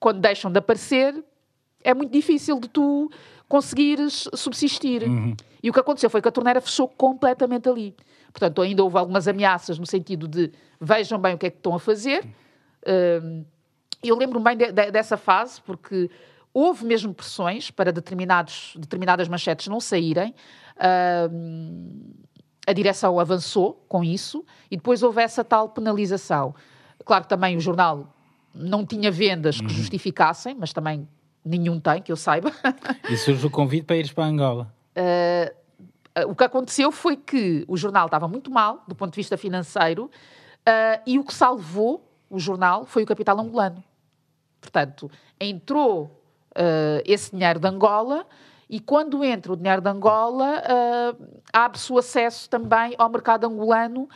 quando deixam de aparecer, é muito difícil de tu conseguires subsistir. E o que aconteceu foi que a torneira fechou completamente ali. Portanto, ainda houve algumas ameaças no sentido de vejam bem o que é que estão a fazer. Hum, eu lembro-me bem de- de- dessa fase, porque houve mesmo pressões para determinados, determinadas manchetes não saírem. Hum, a direção avançou com isso e depois houve essa tal penalização. Claro que também o jornal não tinha vendas que justificassem, mas também nenhum tem, que eu saiba. E surge o convite para ires para Angola. o que aconteceu foi que o jornal estava muito mal, do ponto de vista financeiro, ah, e o que salvou o jornal foi o capital angolano. Portanto, entrou ah, esse dinheiro de Angola e quando entra o dinheiro de Angola, ah, abre-se o acesso também ao mercado angolano,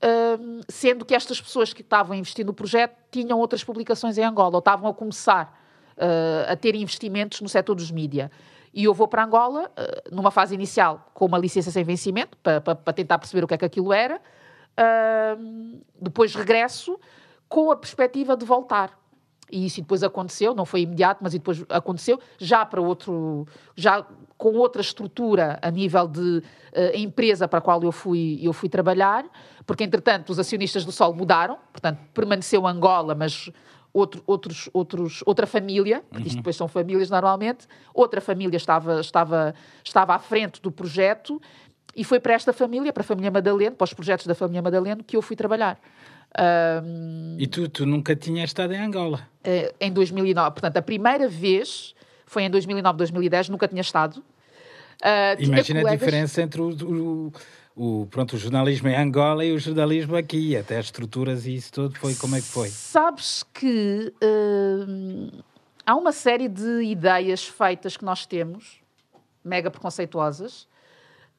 ah, sendo que estas pessoas que estavam a investir no projeto tinham outras publicações em Angola, ou estavam a começar ah, a ter investimentos no setor dos mídia. E eu vou para Angola, numa fase inicial, com uma licença sem vencimento, para, para- tentar perceber o que é que aquilo era. Depois regresso com a perspectiva de voltar. E isso depois aconteceu, não foi imediato, mas depois aconteceu, já para outro, já com outra estrutura a nível de eh, empresa para a qual eu fui, eu fui trabalhar, porque entretanto os acionistas do Sol mudaram, portanto permaneceu Angola, mas outro, outros, outros, outra família, porque isto depois são famílias normalmente, outra família estava, estava, estava à frente do projeto e foi para esta família, para a família Madaleno, para os projetos da família Madaleno, que eu fui trabalhar. Ahm, E tu, tu nunca tinhas estado em Angola. eh, em 2009. Portanto, a primeira vez foi em 2009, 2010, nunca tinha estado. Tinha Imagina a diferença entre o, o, o- pronto, o jornalismo em Angola e o jornalismo aqui. Até as estruturas e isso tudo foi como é que foi. Sabes que hum, há uma série de ideias feitas que nós temos, mega preconceituosas,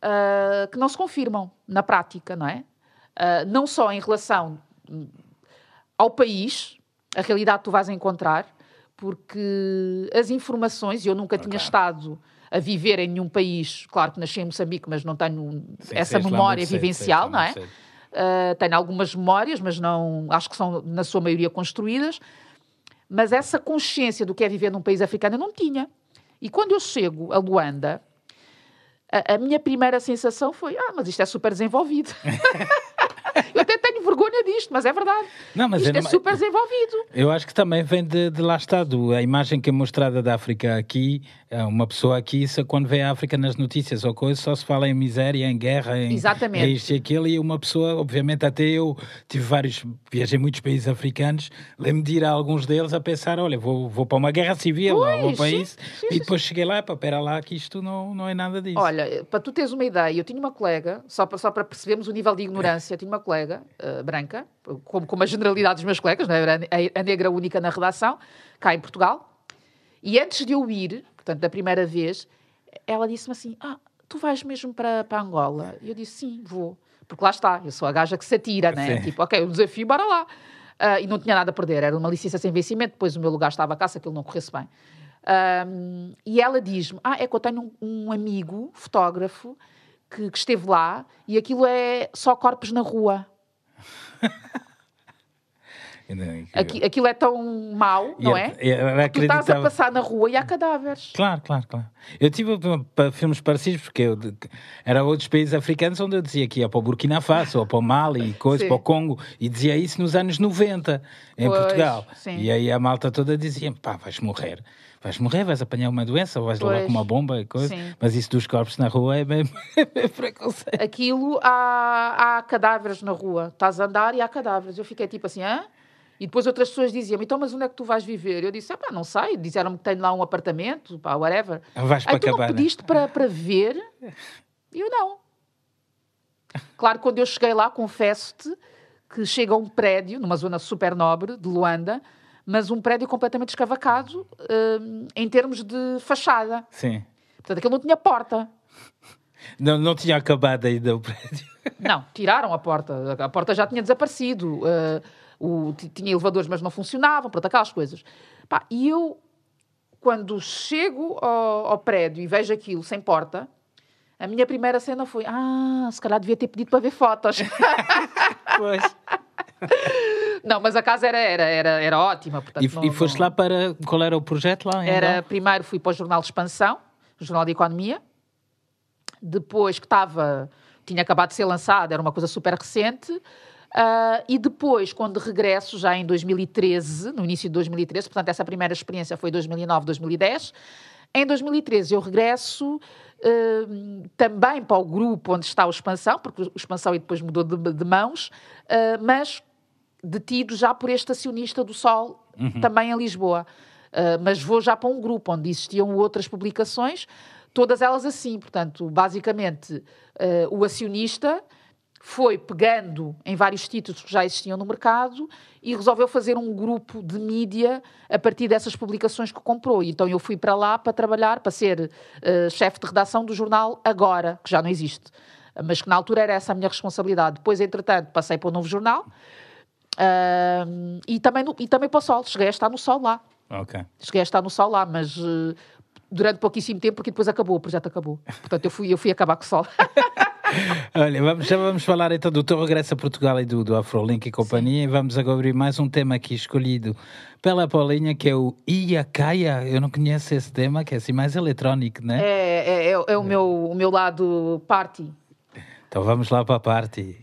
ah, que não se confirmam na prática, não é? Ah, não só em relação ao país, a realidade que tu vais encontrar, porque as informações, e eu nunca tinha estado a viver em nenhum país, claro que nasci em Moçambique, mas não tenho Sim, essa lá memória vivencial, não é? Uh, tenho algumas memórias, mas não acho que são, na sua maioria, construídas. Mas essa consciência do que é viver num país africano eu não tinha. E quando eu chego a Luanda, a, a minha primeira sensação foi: ah, mas isto é super desenvolvido. eu até tenho vergonha disto, mas é verdade. Não, mas isto é é super desenvolvido. Eu acho que também vem de, de lá está, do, a imagem que é mostrada da África aqui, é uma pessoa aqui, isso, quando vê a África nas notícias ou coisas, só se fala em miséria, em guerra, em Exatamente. isto e aquilo, e uma pessoa, obviamente, até eu tive vários, viajei muitos países africanos, lembro de ir a alguns deles a pensar, olha, vou, vou para uma guerra civil, ou vou Pois, para isso, sim, e sim, depois cheguei lá, para pera lá, que isto não, não é nada disso. Olha, para tu teres uma ideia, eu tinha uma colega, só para, só para percebermos o nível de ignorância, tinha uma colega eh, branca, como, como a generalidade dos meus colegas, não é? era a negra única na redação, cá em Portugal, e antes de eu ir, portanto, da primeira vez, ela disse-me assim: Ah, tu vais mesmo para, para Angola? E eu disse: Sim, vou. Porque lá está, eu sou a gaja que se atira, né? Sim. Tipo, ok, o desafio, bora lá. Ah, e não tinha nada a perder, era uma licença sem vencimento, depois o meu lugar estava cá, se aquilo não corresse bem. Ahm, e ela diz-me: Ah, é que eu tenho um, um amigo fotógrafo que, que esteve lá e aquilo é só corpos na rua. Aqui- aquilo é tão mau, não é? Eu Tu estás a passar na rua e há cadáveres. Claro, claro, claro. Eu tive filmes parecidos, porque eu, era outros países africanos onde eu dizia que ia para o Burkina Faso, ou para o Mali, e coisa, Sim. para o Congo, e dizia isso nos anos 90, em Pois, Portugal. sim. E aí a malta toda dizia: pá, vais morrer. Vais morrer, vais apanhar uma doença, ou vais levar Pois, com uma bomba e coisa. sim. Mas isso dos corpos na rua é bem, é bem preconceito. Aquilo há, há cadáveres na rua. Estás a andar e há cadáveres. Eu fiquei tipo assim, hã? E depois outras pessoas diziam então, mas onde é que tu vais viver? Eu disse, ah, pá, não sei. Disseram-me que tenho lá um apartamento, pá, whatever. Vais para Aí tu não pediste para, para ver? E eu não. Claro, quando eu cheguei lá, confesso-te que chega a um prédio, numa zona super nobre de Luanda, mas um prédio completamente escavacado hum, em termos de fachada. Sim. Portanto, aquilo não tinha porta. Não, não tinha acabado ainda o prédio. Não, tiraram a porta. A porta já tinha desaparecido. Uh, o, ti- tinha elevadores, mas não funcionavam. Pronto, aquelas coisas. Pá, e eu, quando chego ao, ao prédio e vejo aquilo sem porta, a minha primeira cena foi: Ah, se calhar devia ter pedido para ver fotos. Pois. não, mas a casa era, era, era, era ótima. Portanto, E, não- e foste não- lá para. Qual era o projeto lá? Era, primeiro fui para o Jornal de Expansão, o Jornal de Economia. Depois que estava, tinha acabado de ser lançado, era uma coisa super recente. Ah, e depois, quando regresso, já em 2013, no início de 2013, portanto, essa primeira experiência foi 2009, 2010. Em 2013, eu regresso ah, também para o grupo onde está o Expansão, porque o Expansão aí depois mudou de, de mãos, ah, mas detido já por este acionista do Sol, também em Lisboa. Uh, mas vou já para um grupo onde existiam outras publicações, todas elas assim. Portanto, basicamente, uh, o acionista foi pegando em vários títulos que já existiam no mercado e resolveu fazer um grupo de mídia a partir dessas publicações que comprou. E Então eu fui para lá para trabalhar, para ser uh, chefe de redação do jornal Agora, que já não existe. Mas que na altura era essa a minha responsabilidade. Depois, entretanto, passei para o novo jornal. Uh, e, também no- e também para o Sol, cheguei a estar no Sol lá. Ok. Cheguei a estar no Sol lá, mas eh, durante pouquíssimo tempo, porque depois acabou, o projeto acabou. Portanto, eu fui, eu fui acabar com o Sol. Olha, vamos, já vamos falar então do teu regresso a Portugal e do, do Afrolink e companhia. E vamos agora abrir mais um tema aqui escolhido pela Paulinha, que é o Iacaya. Eu não conheço esse tema, que é assim mais eletrónico, né? É, é, é, é o, meu, o meu lado party. Então vamos lá para a parte.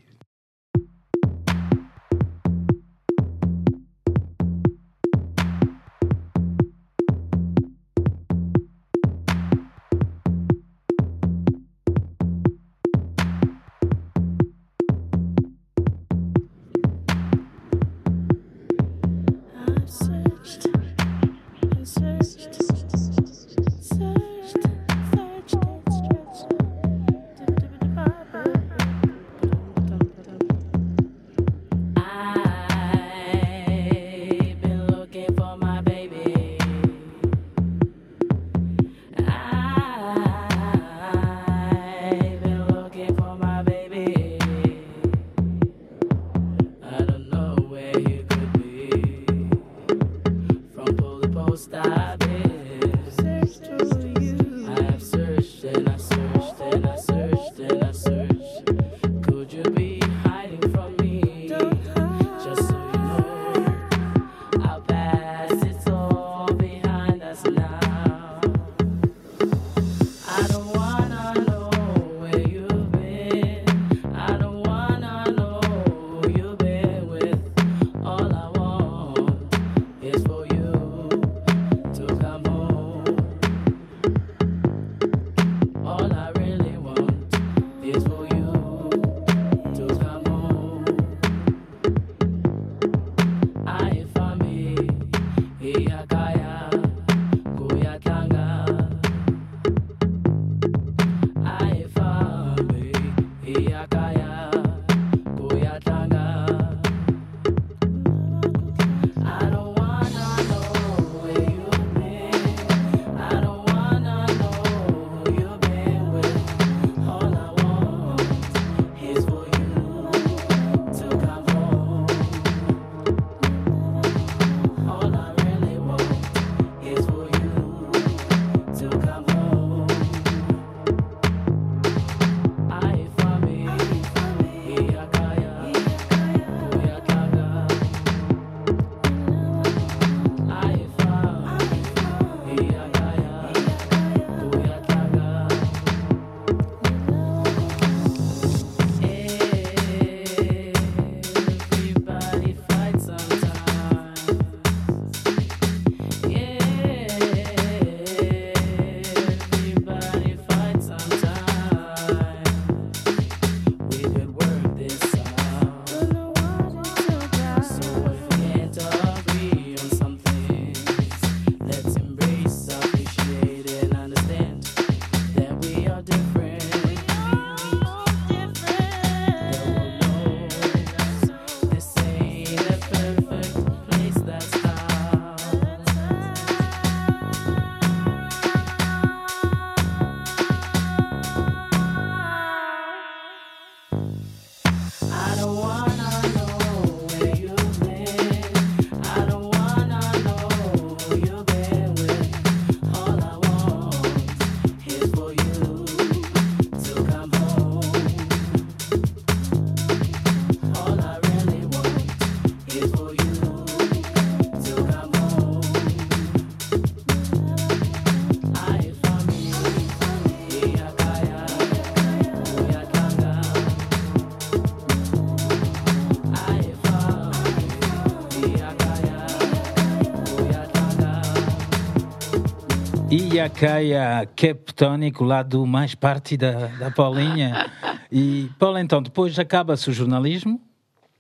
E aqui a Captónico, lá do mais parte da, da Paulinha. E, Paula, então, depois acaba-se o jornalismo.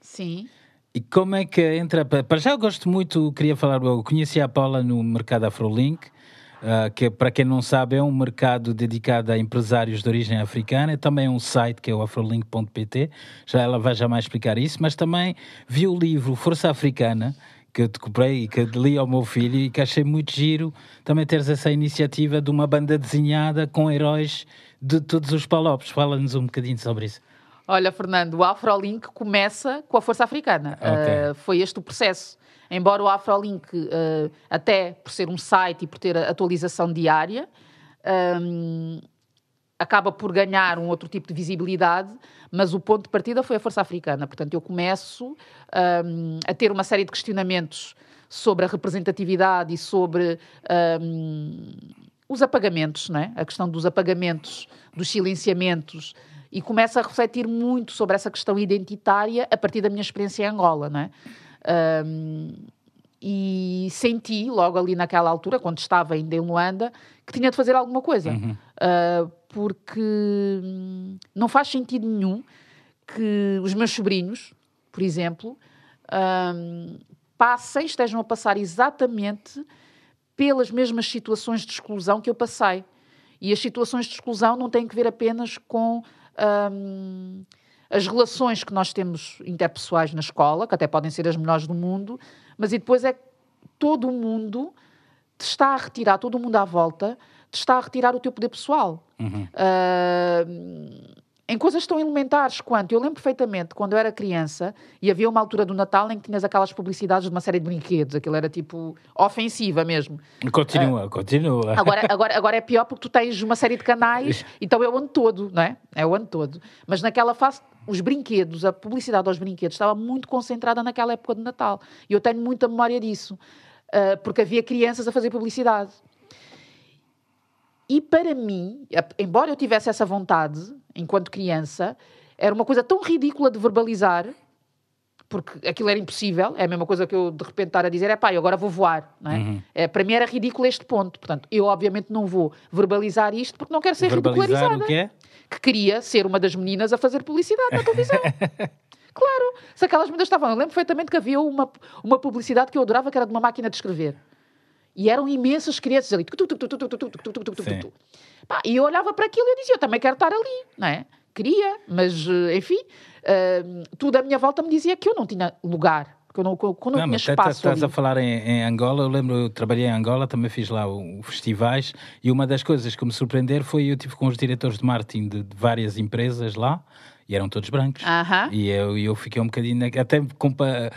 Sim. E como é que entra? pa- Para já eu gosto muito, queria falar, eu conheci a Paula no mercado Afrolink, ah, que para quem não sabe é um mercado dedicado a empresários de origem africana, também é um site que é o afrolink.pt, já ela vai já mais explicar isso, mas também vi o livro Força Africana, que eu te comprei e que li ao meu filho e que achei muito giro também teres essa iniciativa de uma banda desenhada com heróis de todos os palopes. Fala-nos um bocadinho sobre isso. Olha, Fernando, o Afrolink começa com a Força Africana. Ok. Uh, foi este o processo. Embora o Afrolink, uh, até por ser um site e por ter atualização diária, um, acaba por ganhar um outro tipo de visibilidade, mas o ponto de partida foi a Força Africana. Portanto, eu começo um, a ter uma série de questionamentos sobre a representatividade e sobre um, os apagamentos, não é? a questão dos apagamentos, dos silenciamentos, e começo a refletir muito sobre essa questão identitária a partir da minha experiência em Angola. Não é? Um, e senti logo ali naquela altura, quando estava ainda em Luanda, que tinha de fazer alguma coisa. Uh, porque hum, não faz sentido nenhum que os meus sobrinhos, por exemplo, hum, passem, estejam a passar exatamente pelas mesmas situações de exclusão que eu passei. E as situações de exclusão não têm que ver apenas com hum, as relações que nós temos interpessoais na escola, que até podem ser as melhores do mundo, mas e depois é que todo o mundo te está a retirar, todo o mundo à volta, te está a retirar o teu poder pessoal. Ah, em coisas tão elementares quanto, eu lembro perfeitamente, quando eu era criança, e havia uma altura do Natal em que tinhas aquelas publicidades de uma série de brinquedos, aquilo era tipo ofensiva mesmo. Continua, continua. Agora, agora, agora é pior porque tu tens uma série de canais, então é o ano todo, não é? É o ano todo. Mas naquela fase, os brinquedos, a publicidade aos brinquedos estava muito concentrada naquela época de Natal. E eu tenho muita memória disso, ah, porque havia crianças a fazer publicidade. E para mim, embora eu tivesse essa vontade, enquanto criança, era uma coisa tão ridícula de verbalizar, porque aquilo era impossível, é a mesma coisa que eu de repente estar a dizer, é pá, eu agora vou voar, não é? É, para mim era ridículo este ponto, portanto, eu obviamente não vou verbalizar isto porque não quero ser Verbalizar ridicularizada. o que é? Que queria ser uma das meninas a fazer publicidade na televisão. Claro, se aquelas meninas estavam. Eu lembro perfeitamente que havia uma, uma publicidade que eu adorava, que era de uma máquina de escrever. E eram imensas crianças ali. Pá, e eu olhava para aquilo e eu dizia, eu também quero estar ali, não é? Queria, mas, enfim, uh, tudo à minha volta me dizia que eu não tinha lugar, que eu não, que eu não, não tinha espaço. Estás a falar em, em, Angola, eu lembro, eu trabalhei em Angola, também fiz lá o, o, festivais, e uma das coisas que me surpreender foi eu tive com os diretores de marketing de, de várias empresas lá, e eram todos brancos. Aham. E eu, eu fiquei um bocadinho. Até compa-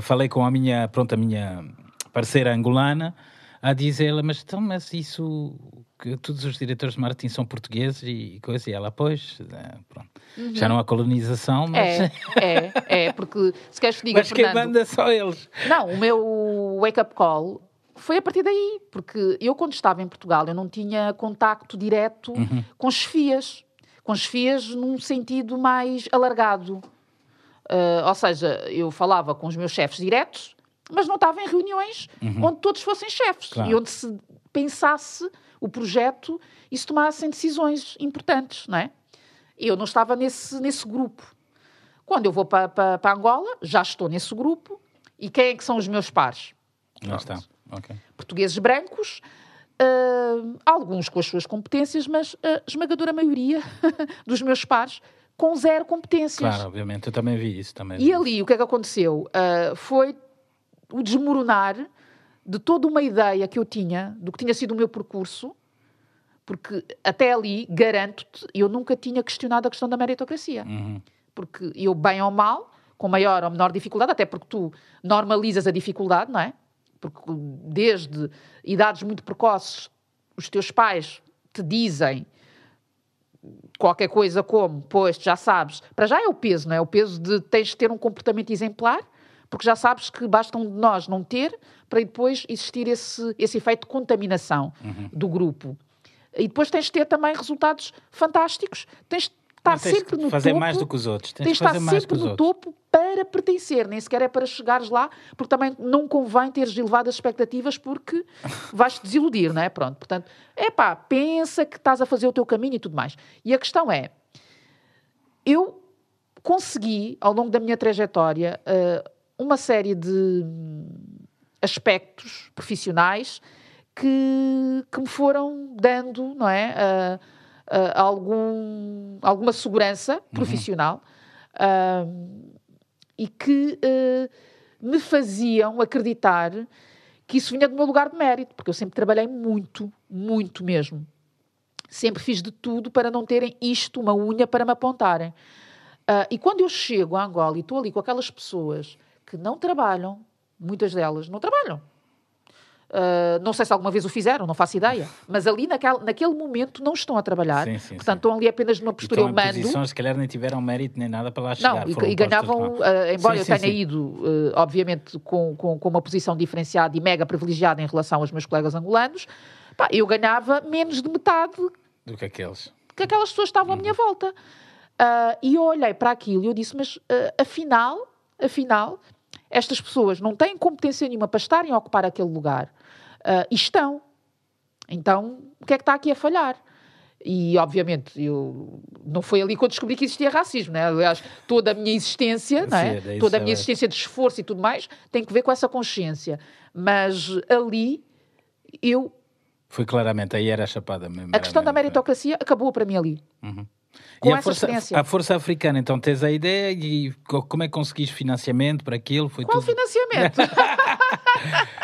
falei com a minha, pronto, a minha parceira angolana a dizer-lhe, mas então, mas isso. Que todos os diretores de marketing são portugueses e coisa. E ela, pois, eh, pronto. Já não há colonização, mas. Uhum. É, é, é, porque se queres que diga, mas quem manda só eles. Não, o meu wake-up call foi a partir daí, porque eu, quando estava em Portugal, eu não tinha contacto direto com chefias, com chefias num sentido mais alargado. Ah, ou seja, eu falava com os meus chefes diretos, mas não estava em reuniões onde todos fossem chefes Claro. e onde se pensasse o projeto e se tomassem decisões importantes, não é? Eu não estava nesse, nesse grupo. Quando eu vou para, para, para Angola, já estou nesse grupo. E quem é que são os meus pares? Lá está. Ok. Portugueses brancos, ah, alguns com as suas competências, mas a esmagadora maioria dos meus pares com zero competências. Claro, obviamente, eu também vi isso. Também E vi ali, o que é que aconteceu? Ah, foi o desmoronar de toda uma ideia que eu tinha do que tinha sido o meu percurso, porque até ali, garanto-te, eu nunca tinha questionado a questão da meritocracia. Porque eu, bem ou mal, com maior ou menor dificuldade, até porque tu normalizas a dificuldade, não é? Porque desde idades muito precoces, os teus pais te dizem qualquer coisa como, pois, já sabes, para já é o peso, não é? O peso de tens de ter um comportamento exemplar, porque já sabes que basta um de nós não ter para depois existir esse, esse efeito de contaminação do grupo. E depois tens de ter também resultados fantásticos, tens de estar sempre no fazer topo. mais do que os outros. Tens Tens de estar sempre no outros. topo para pertencer, nem sequer é para chegares lá, porque também não convém teres elevado as expectativas porque vais-te desiludir, não é? Pronto, portanto, é pá, pensa que estás a fazer o teu caminho e tudo mais. E a questão é, eu consegui, ao longo da minha trajetória, eh, uma série de aspectos profissionais que, que me foram dando, não é? Ah, algum, alguma segurança profissional ah, e que eh, me faziam acreditar que isso vinha do meu lugar de mérito, porque eu sempre trabalhei muito, muito mesmo. Sempre fiz de tudo para não terem isto, uma unha para me apontarem. E quando eu chego a Angola e estou ali com aquelas pessoas que não trabalham, muitas delas não trabalham. Ah, não sei se alguma vez o fizeram, não faço ideia. Mas ali, naquele, naquele momento, não estão a trabalhar. Sim, sim, Portanto, sim. estão ali apenas numa E postura em mando. posições, se calhar nem tiveram mérito nem nada para lá Não, chegar. e, foram e postas ganhavam, eh, embora eu tenha ido, eh, obviamente, com, com, com uma posição diferenciada e mega privilegiada em relação aos meus colegas angolanos, pá, eu ganhava menos de metade Do que aqueles. que aquelas pessoas estavam à minha volta. Ah, e eu olhei para aquilo e eu disse, mas ah, afinal, afinal, estas pessoas não têm competência nenhuma para estarem a ocupar aquele lugar. Ah, e estão. Então, o que é que está aqui a falhar? E, obviamente, eu não foi ali que eu descobri que existia racismo, né? Aliás, toda a minha existência, não é? Sim, daí toda a minha existência de esforço e tudo mais, tem que ver com essa consciência. Mas ali, eu Foi claramente, aí era a chapada mesmo. a questão da mesmo. meritocracia acabou para mim ali. E com a essa força, a Força Africana, então tens a ideia e co- como é que conseguiste financiamento para aquilo? Foi Qual tudo... financiamento?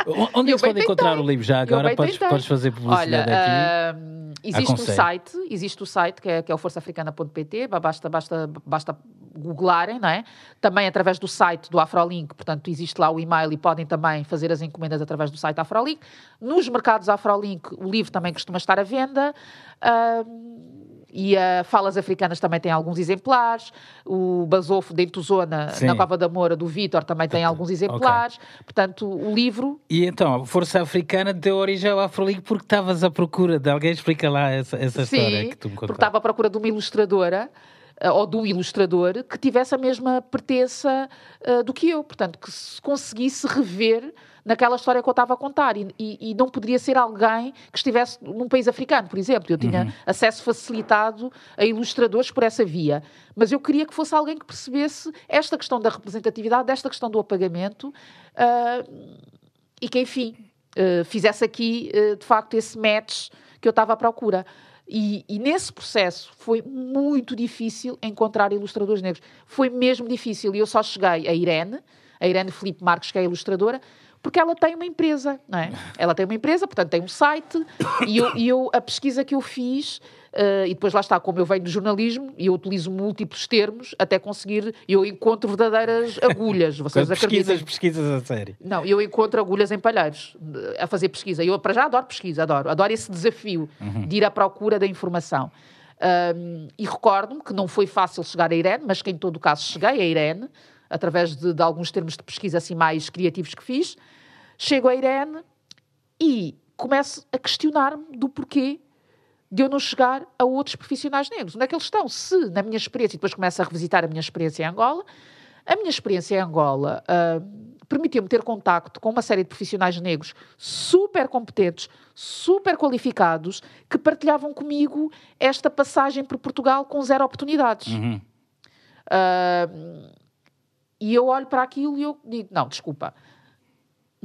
O- Onde é que pode encontrar tentei. o livro? Já agora podes, podes fazer publicidade Olha, aqui. ahm, existe um Aconselho. site, existe o site que é, que é o forçaafricana.pt, basta, basta, basta googlarem, não é? Também através do site do Afrolink, portanto, existe lá o e-mail e podem também fazer as encomendas através do site Afrolink. Nos mercados Afrolink, o livro também costuma estar à venda. ahm, e a Falas Africanas também tem alguns exemplares. O Basofo de Entuzona, na Cova da Moura, do Vítor, também tem alguns exemplares. Portanto, o livro E então, a Força Africana deu origem ao Afroliga porque estavas à procura de alguém. Explica lá essa, essa história Sim, que tu me porque contaste. estava à procura de uma ilustradora eh, ou de um ilustrador que tivesse a mesma pertença eh, do que eu, portanto, que se conseguisse rever naquela história que eu estava a contar e, e- e não poderia ser alguém que estivesse num país africano, por exemplo. Eu tinha acesso facilitado a ilustradores por essa via, mas eu queria que fosse alguém que percebesse esta questão da representatividade, esta questão do apagamento ah, e que, enfim, eh, fizesse aqui, eh, de facto, esse match que eu estava à procura. E, e nesse processo foi muito difícil encontrar ilustradores negros. Foi mesmo difícil. E eu só cheguei a Irene, a Irene Felipe Marques, que é a ilustradora, porque ela tem uma empresa, não é? Ela tem uma empresa, portanto tem um site, e eu, e eu- a pesquisa que eu fiz, eh, e depois lá está, como eu venho do jornalismo, e eu utilizo múltiplos termos até conseguir, eu encontro verdadeiras agulhas, vocês Quando acreditam? pesquisas, pesquisas a sério. Não, eu encontro agulhas em palheiros eh, a fazer pesquisa. Eu, para já, adoro pesquisa, adoro. Adoro esse desafio de ir à procura da informação. Ahm, e recordo-me que não foi fácil chegar a Irene, mas que em todo o caso cheguei a Irene, através de, de alguns termos de pesquisa assim mais criativos que fiz. Chego a Irene e começo a questionar-me do porquê de eu não chegar a outros profissionais negros. Onde é que eles estão? Se, na minha experiência, e depois começo a revisitar a minha experiência em Angola, a minha experiência em Angola ah, permitiu-me ter contacto com uma série de profissionais negros super competentes, super qualificados, que partilhavam comigo esta passagem por Portugal com zero oportunidades. Uhum. Ah, e eu olho para aquilo e eu digo, não, desculpa,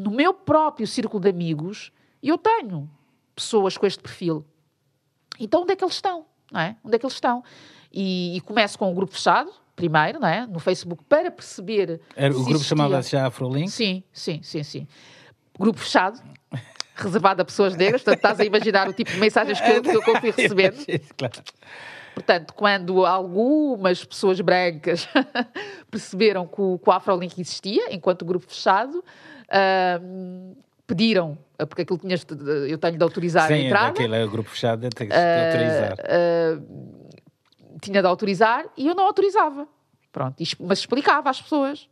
no meu próprio círculo de amigos, eu tenho pessoas com este perfil. Então, onde é que eles estão? Não é? Onde é que eles estão? E, e começo com um grupo fechado, primeiro, não é? no Facebook, para perceber. Era, o grupo existia- chamava-se já Afrolink? Sim, sim, sim, sim. Grupo fechado, reservado a pessoas negras, portanto, estás a imaginar o tipo de mensagens que eu, que eu fui recebendo. claro. Portanto, quando algumas pessoas brancas perceberam que o, que o Afrolink existia, enquanto grupo fechado, ahm, pediram, ah, porque aquilo tinhas, de- eu tenho de autorizar a Sim, entrada, daquele é o grupo fechado, tem que se Ah, autorizar. tinha de autorizar e eu não autorizava. Pronto, mas explicava às pessoas.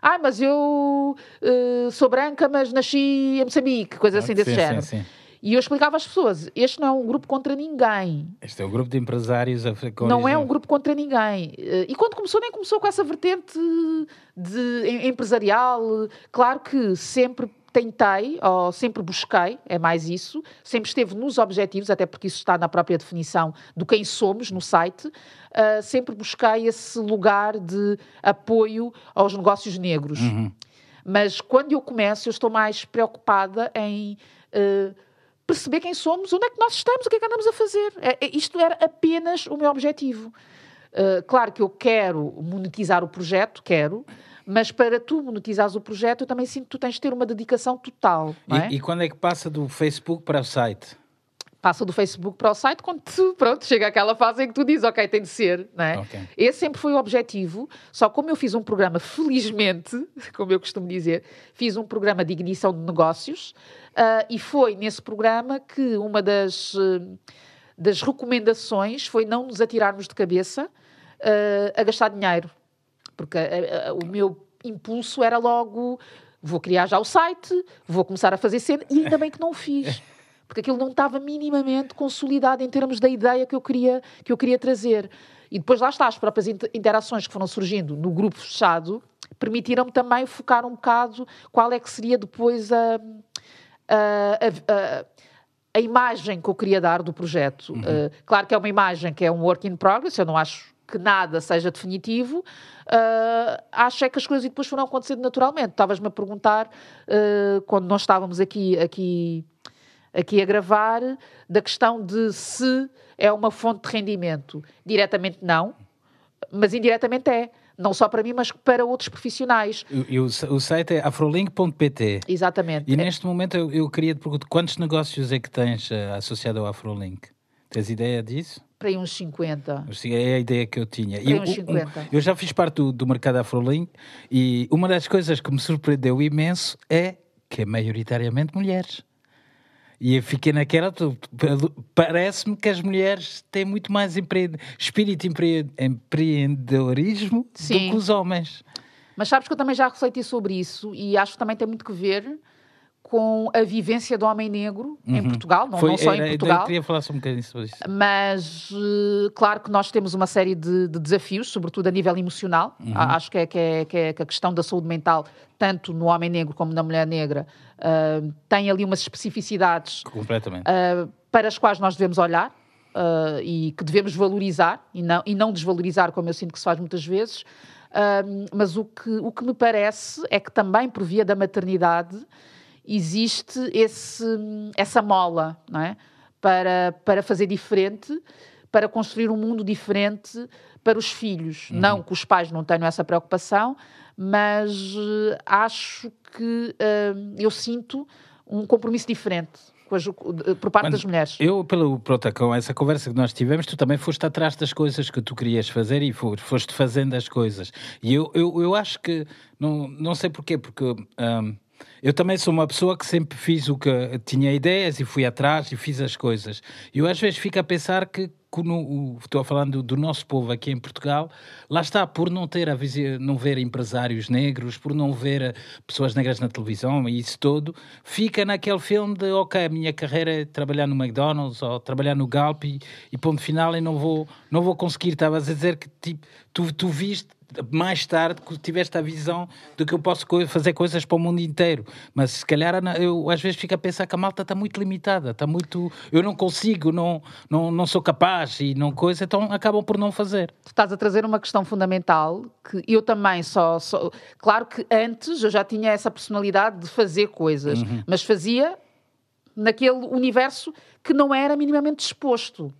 Ah, mas eu eh, sou branca, mas nasci em Moçambique, coisa assim desse sim, género. Sim, sim. E eu explicava às pessoas: este não é um grupo contra ninguém. Este é um grupo de empresários a com Não é um grupo contra ninguém. Eh, E quando começou, nem começou com essa vertente de em- empresarial. Claro que sempre tentei, ou sempre busquei, é mais isso, sempre esteve nos objetivos, até porque isso está na própria definição do quem somos no site, ah, sempre busquei esse lugar de apoio aos negócios negros. Mas quando eu começo, eu estou mais preocupada em eh, perceber quem somos, onde é que nós estamos, o que é que andamos a fazer. É- é- isto era apenas o meu objetivo. Uh, claro que eu quero monetizar o projeto, quero, mas para tu monetizares o projeto, eu também sinto que tu tens de ter uma dedicação total. É? E quando é que passa do Facebook para o site? Passa do Facebook para o site quando tu, pronto, chega aquela fase em que tu dizes, ok, tem de ser, não é? Ok. Esse sempre foi o objetivo, só como eu fiz um programa, felizmente, como eu costumo dizer, fiz um programa de ignição de negócios ah, e foi nesse programa que uma das, eh, das recomendações foi não nos atirarmos de cabeça ah, a gastar dinheiro. Porque ah, ah, o meu impulso era logo, vou criar já o site, vou começar a fazer cena, e ainda bem que não o fiz. Porque aquilo não estava minimamente consolidado em termos da ideia que eu queria, que eu queria trazer. E depois lá está, as próprias inter- interações que foram surgindo no grupo fechado permitiram-me também focar um bocado qual é que seria depois a, a, a- a- imagem que eu queria dar do projeto. Uh, claro que é uma imagem que é um work in progress, eu não acho que nada seja definitivo. Uh, acho é que as coisas depois foram acontecendo naturalmente. Estavas-me a perguntar, uh, quando nós estávamos aqui, aqui, aqui a gravar, da questão de se é uma fonte de rendimento. Diretamente não, mas indiretamente é. Não só para mim, mas para outros profissionais. E, o, o site é afrolink.pt. Exatamente. E É- neste momento eu, eu queria te perguntar quantos negócios é que tens eh, associado ao Afrolink? Tens ideia disso? para aí uns 50. Assim, É a ideia que eu tinha. Tem Eu, uns um- 50. eu já fiz parte do, do mercado Afrolink e uma das coisas que me surpreendeu imenso é que é maioritariamente mulheres. E eu fiquei naquela. Parece-me que as mulheres têm muito mais empre... espírito empre... empreendedorismo do Sim. que os homens. Mas sabes que eu também já refleti sobre isso e acho que também tem muito que ver com a vivência do homem negro em Portugal, não, Uhum. Foi- não só era- em Eu Portugal. queria falar só um bocadinho sobre isso. Mas, eh, claro que nós temos uma série de, de desafios, sobretudo a nível emocional. Uhum. Acho que é, que, é, que é que a questão da saúde mental, tanto no homem negro como na mulher negra, eh, tem ali umas especificidades Completamente. uh, para as quais nós devemos olhar uh, e que devemos valorizar e não, e não desvalorizar, como eu sinto que se faz muitas vezes. Mas o que, o que me parece é que também por via da maternidade existe esse, essa mola não é? para, para fazer diferente, para construir um mundo diferente para os filhos. Não que os pais não tenham essa preocupação, mas eh, acho que eh, eu sinto um compromisso diferente por parte Quando das mulheres. Eu, pelo, pronto, com essa conversa que nós tivemos, tu também foste atrás das coisas que tu querias fazer e fo- foste fazendo as coisas. E eu, eu, eu acho que, não, não sei porquê, porque hum, eu também sou uma pessoa que sempre fiz o que tinha ideias e fui atrás e fiz as coisas. E eu às vezes fico a pensar que, no- estou falando do nosso povo aqui em Portugal, lá está, por não ter a não ver empresários negros, por não ver eh, pessoas negras na televisão e isso todo, fica naquele filme de ok, a minha carreira é trabalhar no McDonald's ou trabalhar no Galp e, e ponto final e não vou, não vou conseguir. Estavas a dizer que tipo, tu, tu viste mais tarde que tiveste a visão de que eu posso fazer coisas para o mundo inteiro. Mas se calhar eu às vezes fico a pensar que a malta está muito limitada, está muito. Eu não consigo, não, não, não sou capaz e não coisa, então acabam por não fazer. Tu estás a trazer uma questão fundamental que eu também só, só- Claro que antes eu já tinha essa personalidade de fazer coisas, Uhum. mas fazia naquele universo que não era minimamente disposto.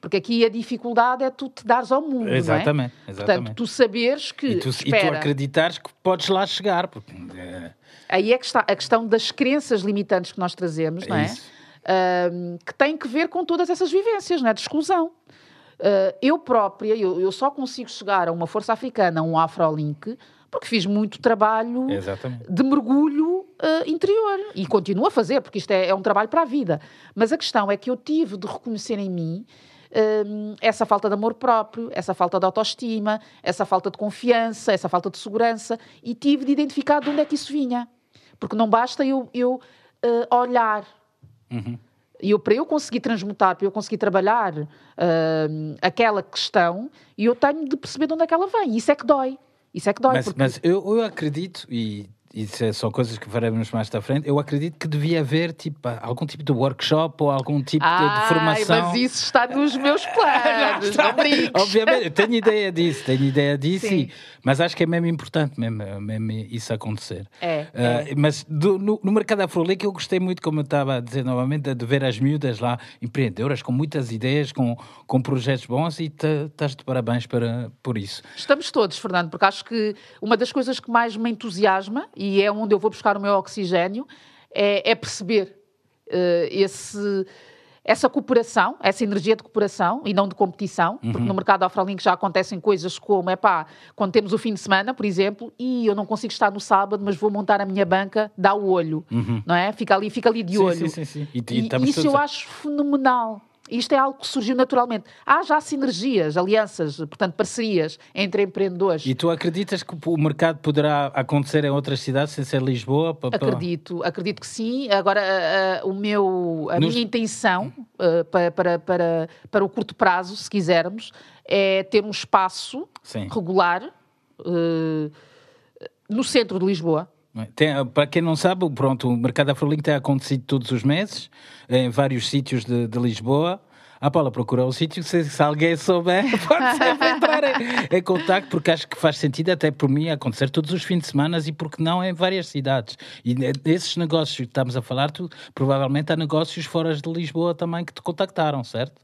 Porque aqui a dificuldade é tu te dares ao mundo, Exatamente, não é? exatamente. Portanto, tu saberes que, E tu, e tu espera, acreditares que podes lá chegar. Porque, é, aí é que está a questão das crenças limitantes que nós trazemos, não É é? isso. Ahm, que tem que ver com todas essas vivências, não é? De exclusão. Ah, eu própria, eu, eu só consigo chegar a uma força africana, a um Afrolink, porque fiz muito trabalho Exatamente. de mergulho ah, interior. E continuo a fazer, porque isto é, é um trabalho para a vida. Mas a questão é que eu tive de reconhecer em mim essa falta de amor próprio, essa falta de autoestima, essa falta de confiança, essa falta de segurança, e tive de identificar de onde é que isso vinha. Porque não basta eu, eu ah, olhar E eu, para eu conseguir transmutar, para eu conseguir trabalhar ah, aquela questão, eu tenho de perceber de onde é que ela vem. Isso é que dói. Isso é que dói. Mas, porque- mas eu, eu acredito, e isso é- são coisas que faremos mais à frente, eu acredito que devia haver tipo, algum tipo de workshop ou algum tipo de- de, Ai, formação. mas isso está nos meus planos. não. Obviamente, eu tenho ideia disso, tenho ideia disso, e- mas acho que é mesmo importante mesmo, mesmo isso acontecer. É, Ah, Mas do- no, no mercado afrolink eu gostei muito, como eu estava a dizer novamente, de ver as miúdas lá, empreendedoras, com muitas ideias, com, com projetos bons e ta- estás de parabéns para, por isso. Estamos todos, Fernando, porque acho que uma das coisas que mais me entusiasma e é onde eu vou buscar o meu oxigênio é, é perceber eh, esse, essa cooperação, essa energia de cooperação e não de competição, porque no mercado Afrolink já acontecem coisas como, é pá, quando temos o fim de semana, por exemplo, e eu não consigo estar no sábado, mas vou montar a minha banca, dá o olho, não é? Fica ali, fica ali de Sim, olho. sim, sim, sim. E- e E, isso eu a- acho fenomenal. Isto é algo que surgiu naturalmente. Há já sinergias, alianças, portanto, parcerias entre empreendedores. E tu acreditas que o mercado poderá acontecer em outras cidades sem ser Lisboa? Acredito, acredito que sim. Agora, a, a- o meu, a Nos- minha intenção uh, pa- para, para, para, o curto prazo, se quisermos, é ter um espaço Sim. regular uh, no centro de Lisboa. Tem- para quem não sabe, pronto, o mercado Afrolink tem acontecido todos os meses, em vários sítios de, de Lisboa. A Paula procurou o sítio, se, se alguém souber, pode sempre entrar em, em contato, porque acho que faz sentido até por mim acontecer todos os fins de semana e porque não em várias cidades. E ne- esses negócios que estamos a falar, tu, provavelmente há negócios fora de Lisboa também que te contactaram, certo?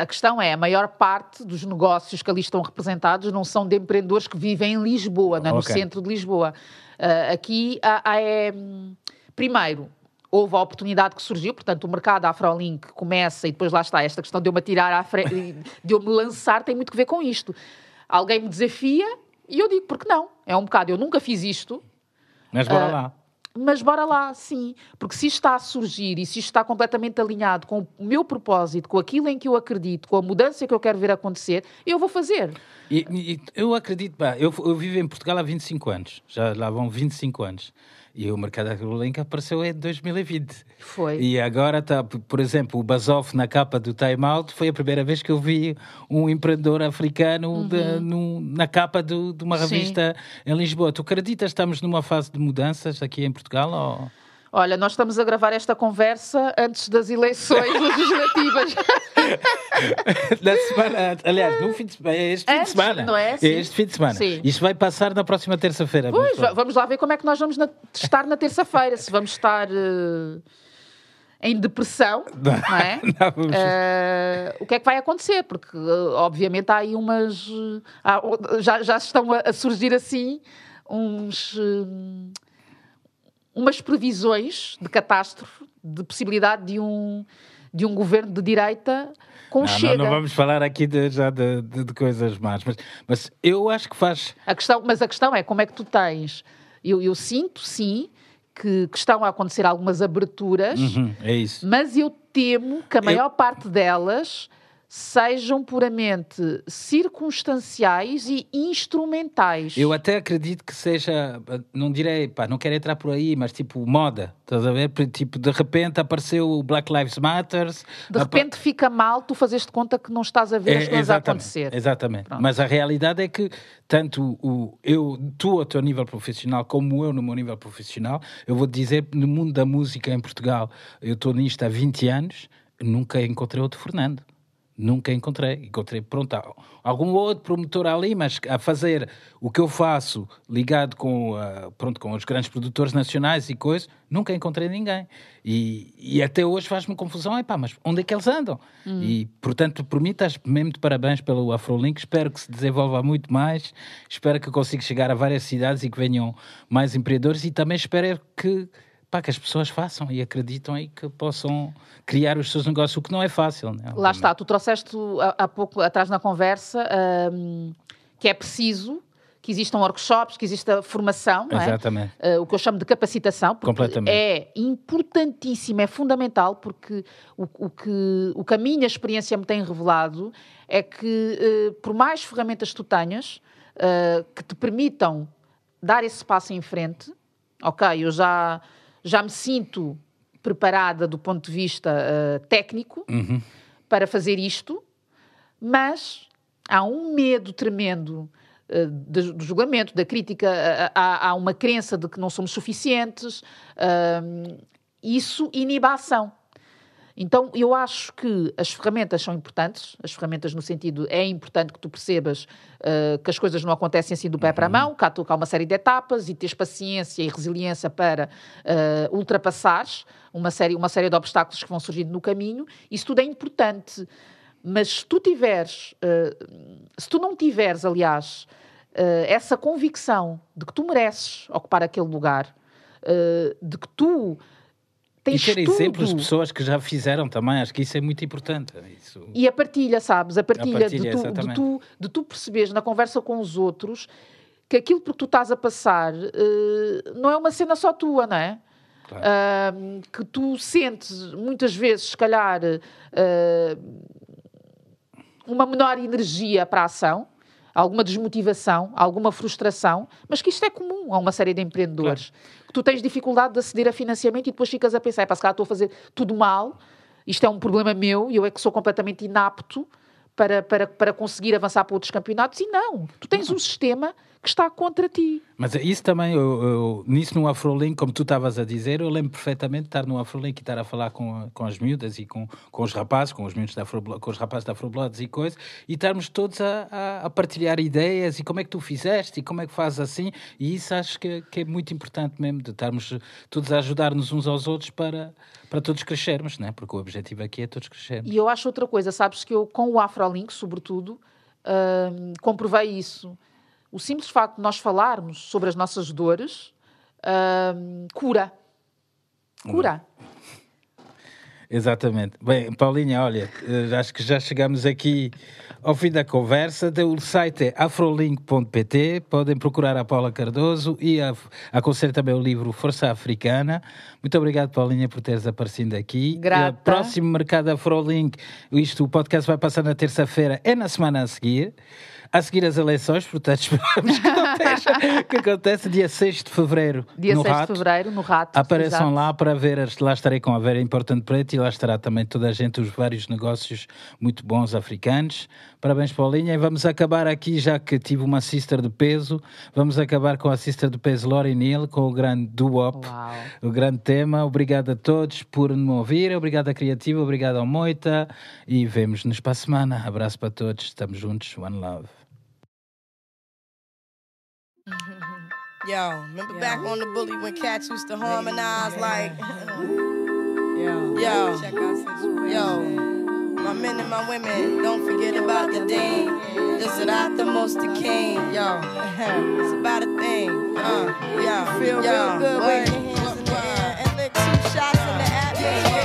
A, questão é, a maior parte dos negócios que ali estão representados não são de empreendedores que vivem em Lisboa, não é? no Ok. centro de Lisboa. Aqui há, é, primeiro, houve a oportunidade que surgiu, portanto, o mercado Afrolink começa e depois lá está, esta questão de eu me atirar à frente, de eu me lançar, tem muito que ver com isto. Alguém me desafia e eu digo, porque não? É um bocado, eu nunca fiz isto, Mas bora Ah, lá. Mas bora lá, sim. Porque se está a surgir e se está completamente alinhado com o meu propósito, com aquilo em que eu acredito, com a mudança que eu quero ver acontecer, eu vou fazer. E, e eu acredito, pá, eu, eu vivo em Portugal há 25 anos, já lá vão 25 anos. E o mercado agrolink apareceu em 2020. Foi. E agora está, por exemplo, o Basoff na capa do Time Out foi a primeira vez que eu vi um empreendedor africano de- no- na capa do- de uma Uhum. Sim. revista em Lisboa. Tu acreditas que estamos numa fase de mudanças aqui em Portugal? Ou... Olha, nós estamos a gravar esta conversa antes das eleições legislativas. Na semana, aliás, no fim de semana, é este fim de Antes, semana. não é? Sim. este fim de semana. Sim. Isto vai passar na próxima terça-feira. Pois, vamos lá ver como é que nós vamos na- estar na terça-feira. Se vamos estar eh, em depressão, não é? Não, Eh, o que é que vai acontecer? Porque, eh, obviamente, há aí umas. há já, já estão a, surgir assim uns. eh, umas previsões de catástrofe, de possibilidade de um, de um governo de direita com Não, chega. não, não vamos falar aqui de, já de, de- de coisas más, mas, mas eu acho que faz. A questão, mas a questão é como é que tu tens. Eu, eu sinto, sim, que, que estão a acontecer algumas aberturas, Uhum, é isso. mas eu temo que a maior parte delas sejam puramente circunstanciais e instrumentais. Eu até acredito que seja, não direi, pá, não quero entrar por aí, mas tipo moda, estás a ver? Tipo, de repente apareceu o Black Lives Matter. De repente fica mal tu fazes de conta que não estás a ver as coisas a acontecer. Exatamente. Pronto. Mas a realidade é que tanto o, eu, tu ao teu nível profissional, como eu no meu nível profissional, eu vou dizer, no mundo da música em Portugal, eu estou nisto há 20 anos, nunca encontrei outro Fernando. Nunca encontrei. Encontrei, pronto, algum outro promotor ali, mas a fazer o que eu faço ligado com, ah, pronto, com os grandes produtores nacionais e coisas, nunca encontrei ninguém. E, e até hoje faz-me confusão, epá, mas onde é que eles andam? E, portanto, por mim estás mesmo de parabéns pelo Afrolink, espero que se desenvolva muito mais, espero que consiga chegar a várias cidades e que venham mais empreendedores e também espero que pá, que as pessoas façam e acreditam e que possam criar os seus negócios, o que não é fácil. Né? Lá está, tu trouxeste há, pouco atrás na conversa hum, que é preciso que existam workshops, que exista formação, é? Exatamente. Uh, o que eu chamo de capacitação, porque Completamente. é importantíssimo, é fundamental, porque o, o que, o que a minha experiência me tem revelado é que, uh, por mais ferramentas que tu tenhas, uh, que te permitam dar esse passo em frente, ok, eu já, já me sinto preparada do ponto de vista eh, técnico Uhum. para fazer isto, mas há um medo tremendo eh, do, do julgamento, da crítica, eh, há, há uma crença de que não somos suficientes, ahm, isso inibe a ação. Então, eu acho que as ferramentas são importantes, as ferramentas no sentido, é importante que tu percebas eh, que as coisas não acontecem assim do pé para a mão, que há, que há uma série de etapas e teres paciência e resiliência para eh, ultrapassares uma série, uma série de obstáculos que vão surgindo no caminho, isso tudo é importante. Mas se tu tiveres, eh, se tu não tiveres, aliás, essa convicção de que tu mereces ocupar aquele lugar, de que tu E tens ter tudo, exemplos de pessoas que já fizeram também, acho que isso é muito importante. Isso... e a partilha, sabes? A partilha, partilha, de, tu, de, tu, de tu perceberes na conversa com os outros que aquilo por que tu estás a passar eh, não é uma cena só tua, não é? Claro. Ahm, que tu sentes muitas vezes, se calhar, eh, uma menor energia para a ação, alguma desmotivação, alguma frustração, mas que isto é comum a uma série de empreendedores. Que tu tens dificuldade de aceder a financiamento e depois ficas a pensar, "Epá, se calhar estou a fazer tudo mal, isto é um problema meu e eu é que sou completamente inapto para, para, para conseguir avançar para outros campeonatos. E não, tu tens um sistema que está contra ti. Mas isso também, eu, eu- nisso no Afrolink, como tu estavas a dizer, eu lembro perfeitamente de estar no Afrolink e estar a falar com, com as miúdas e com, com os rapazes, com os miúdos da Afro, com os rapazes da Afroblods e coisas, e estarmos todos a, a- a partilhar ideias e como é que tu fizeste e como é que fazes assim, e isso acho que, que é muito importante mesmo, de estarmos todos a ajudar-nos uns aos outros para, para todos crescermos, né? porque o objetivo aqui é todos crescermos. E eu acho outra coisa, sabes que eu, com o Afrolink, sobretudo, hum, comprovei isso. O simples facto de nós falarmos sobre as nossas dores hum, cura. Cura. Exatamente. Bem, Paulinha, olha, eh, acho que já chegamos aqui ao fim da conversa. O site é afrolink.pt. Podem procurar a Paula Cardoso e a, aconselho também o livro Força Africana. Muito obrigado, Paulinha, por teres aparecido aqui. Grata. E o próximo Mercado Afrolink, isto, o podcast vai passar na terça-feira, é na semana a seguir. A seguir as eleições, portanto, esperamos que aconteça, que aconteça dia 6 de fevereiro. Dia no 6 Rato. de fevereiro, no Rato. Apareçam exato. lá para ver, lá estarei com a Vera Importante Preto e lá estará também toda a gente, os vários negócios muito bons africanos. Parabéns, Paulinha. E vamos acabar aqui, já que tive uma sister de peso, vamos acabar com a sister de peso Lori Neal, com o grande Uau. o grande tema. Obrigado a todos por me ouvir, obrigado à Criativa, obrigado ao Moita e vemos-nos para a semana. Abraço para todos, estamos juntos, one love. Yo, remember back on the bully when cats used to harmonize like, yo, yo, my men and my women, don't forget about the dean. This is not the most the king, yo. It's about a thing, uh, yo, feel real good with your hands in the air. And lick two shots in the atmosphere.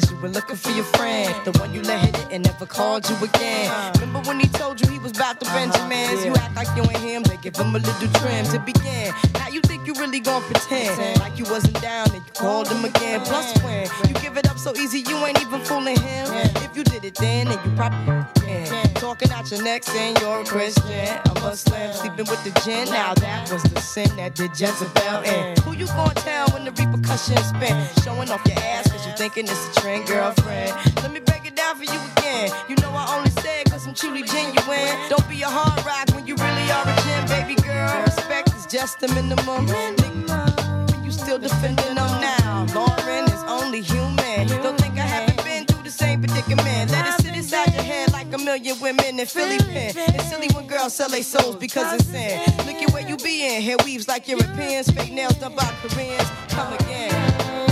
Since you were looking for your friend. The one you let hit it and never called you again. Remember when he told you he was about to Benjamins? You act like you ain't him, they give him a little trim to begin. Now you think you really gonna pretend like you wasn't down and you called him again. Plus when you give it up so easy, you ain't even fooling him. If you did it then, then you probably can. Talking out your neck saying you're a Christian, a Muslim, sleeping with the gin. Now that was the sin that did Jezebel in. Who you gonna tell when the repercussions spin? Showing off your ass cause you thinking it's a trend, girlfriend. Let me break it down for you again. You know I only say it cause I'm truly genuine. Don't be a hard rock when you really are a gem, baby girl. Respect is just the minimum. Nigga, you still defending them now. Lauren is only human. Don't think I haven't been through the same predicament. Let it sit inside your head like a million women in Philly pen. It's silly when girls sell their souls because it's sin. Look at where you be in. Hair weaves like Europeans. Fake nails done by Koreans. Come again.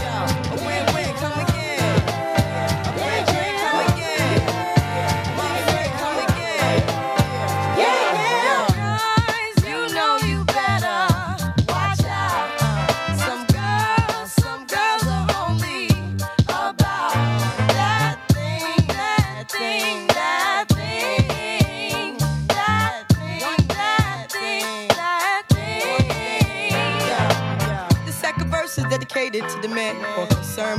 Yo, a win-win. Come again.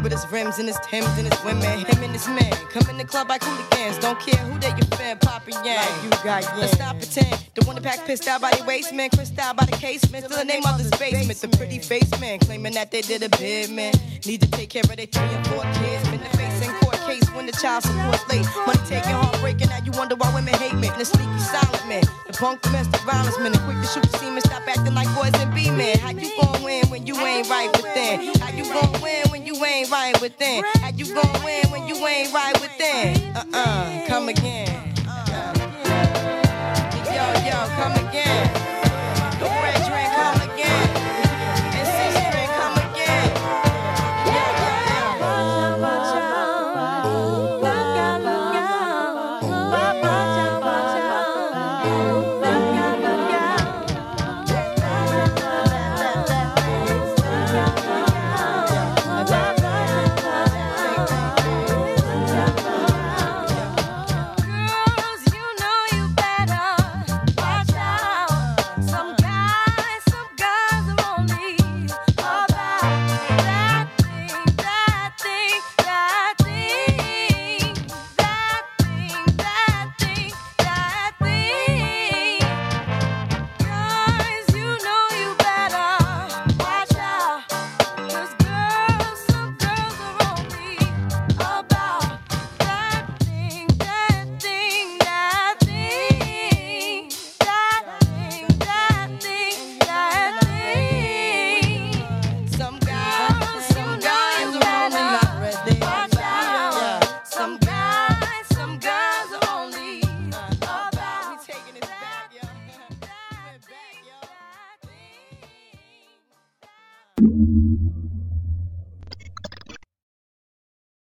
With his rims and his Timbs and his women. Him and his men come in the club like hooligans. Don't care who they your fan, poppin' yang. you got yang. Let's not pretend. The one that pack pissed out by the waist man, crissed out by the casement. Still the name of this basement. The pretty face man claiming that they did a bid, man. Need to take care of their three and four kids. The child support late. Money taking, heartbreaking. Now you wonder why women hate men. The sneaky silent man. The punk domestic violence man. The quick to shoot the semen. Stop acting like boys and be men. How you gon' win when you ain't right within? How you gon' win when you ain't right within? How you gon' win when you ain't right within? Uh uh, come again. Yo, yo, come again.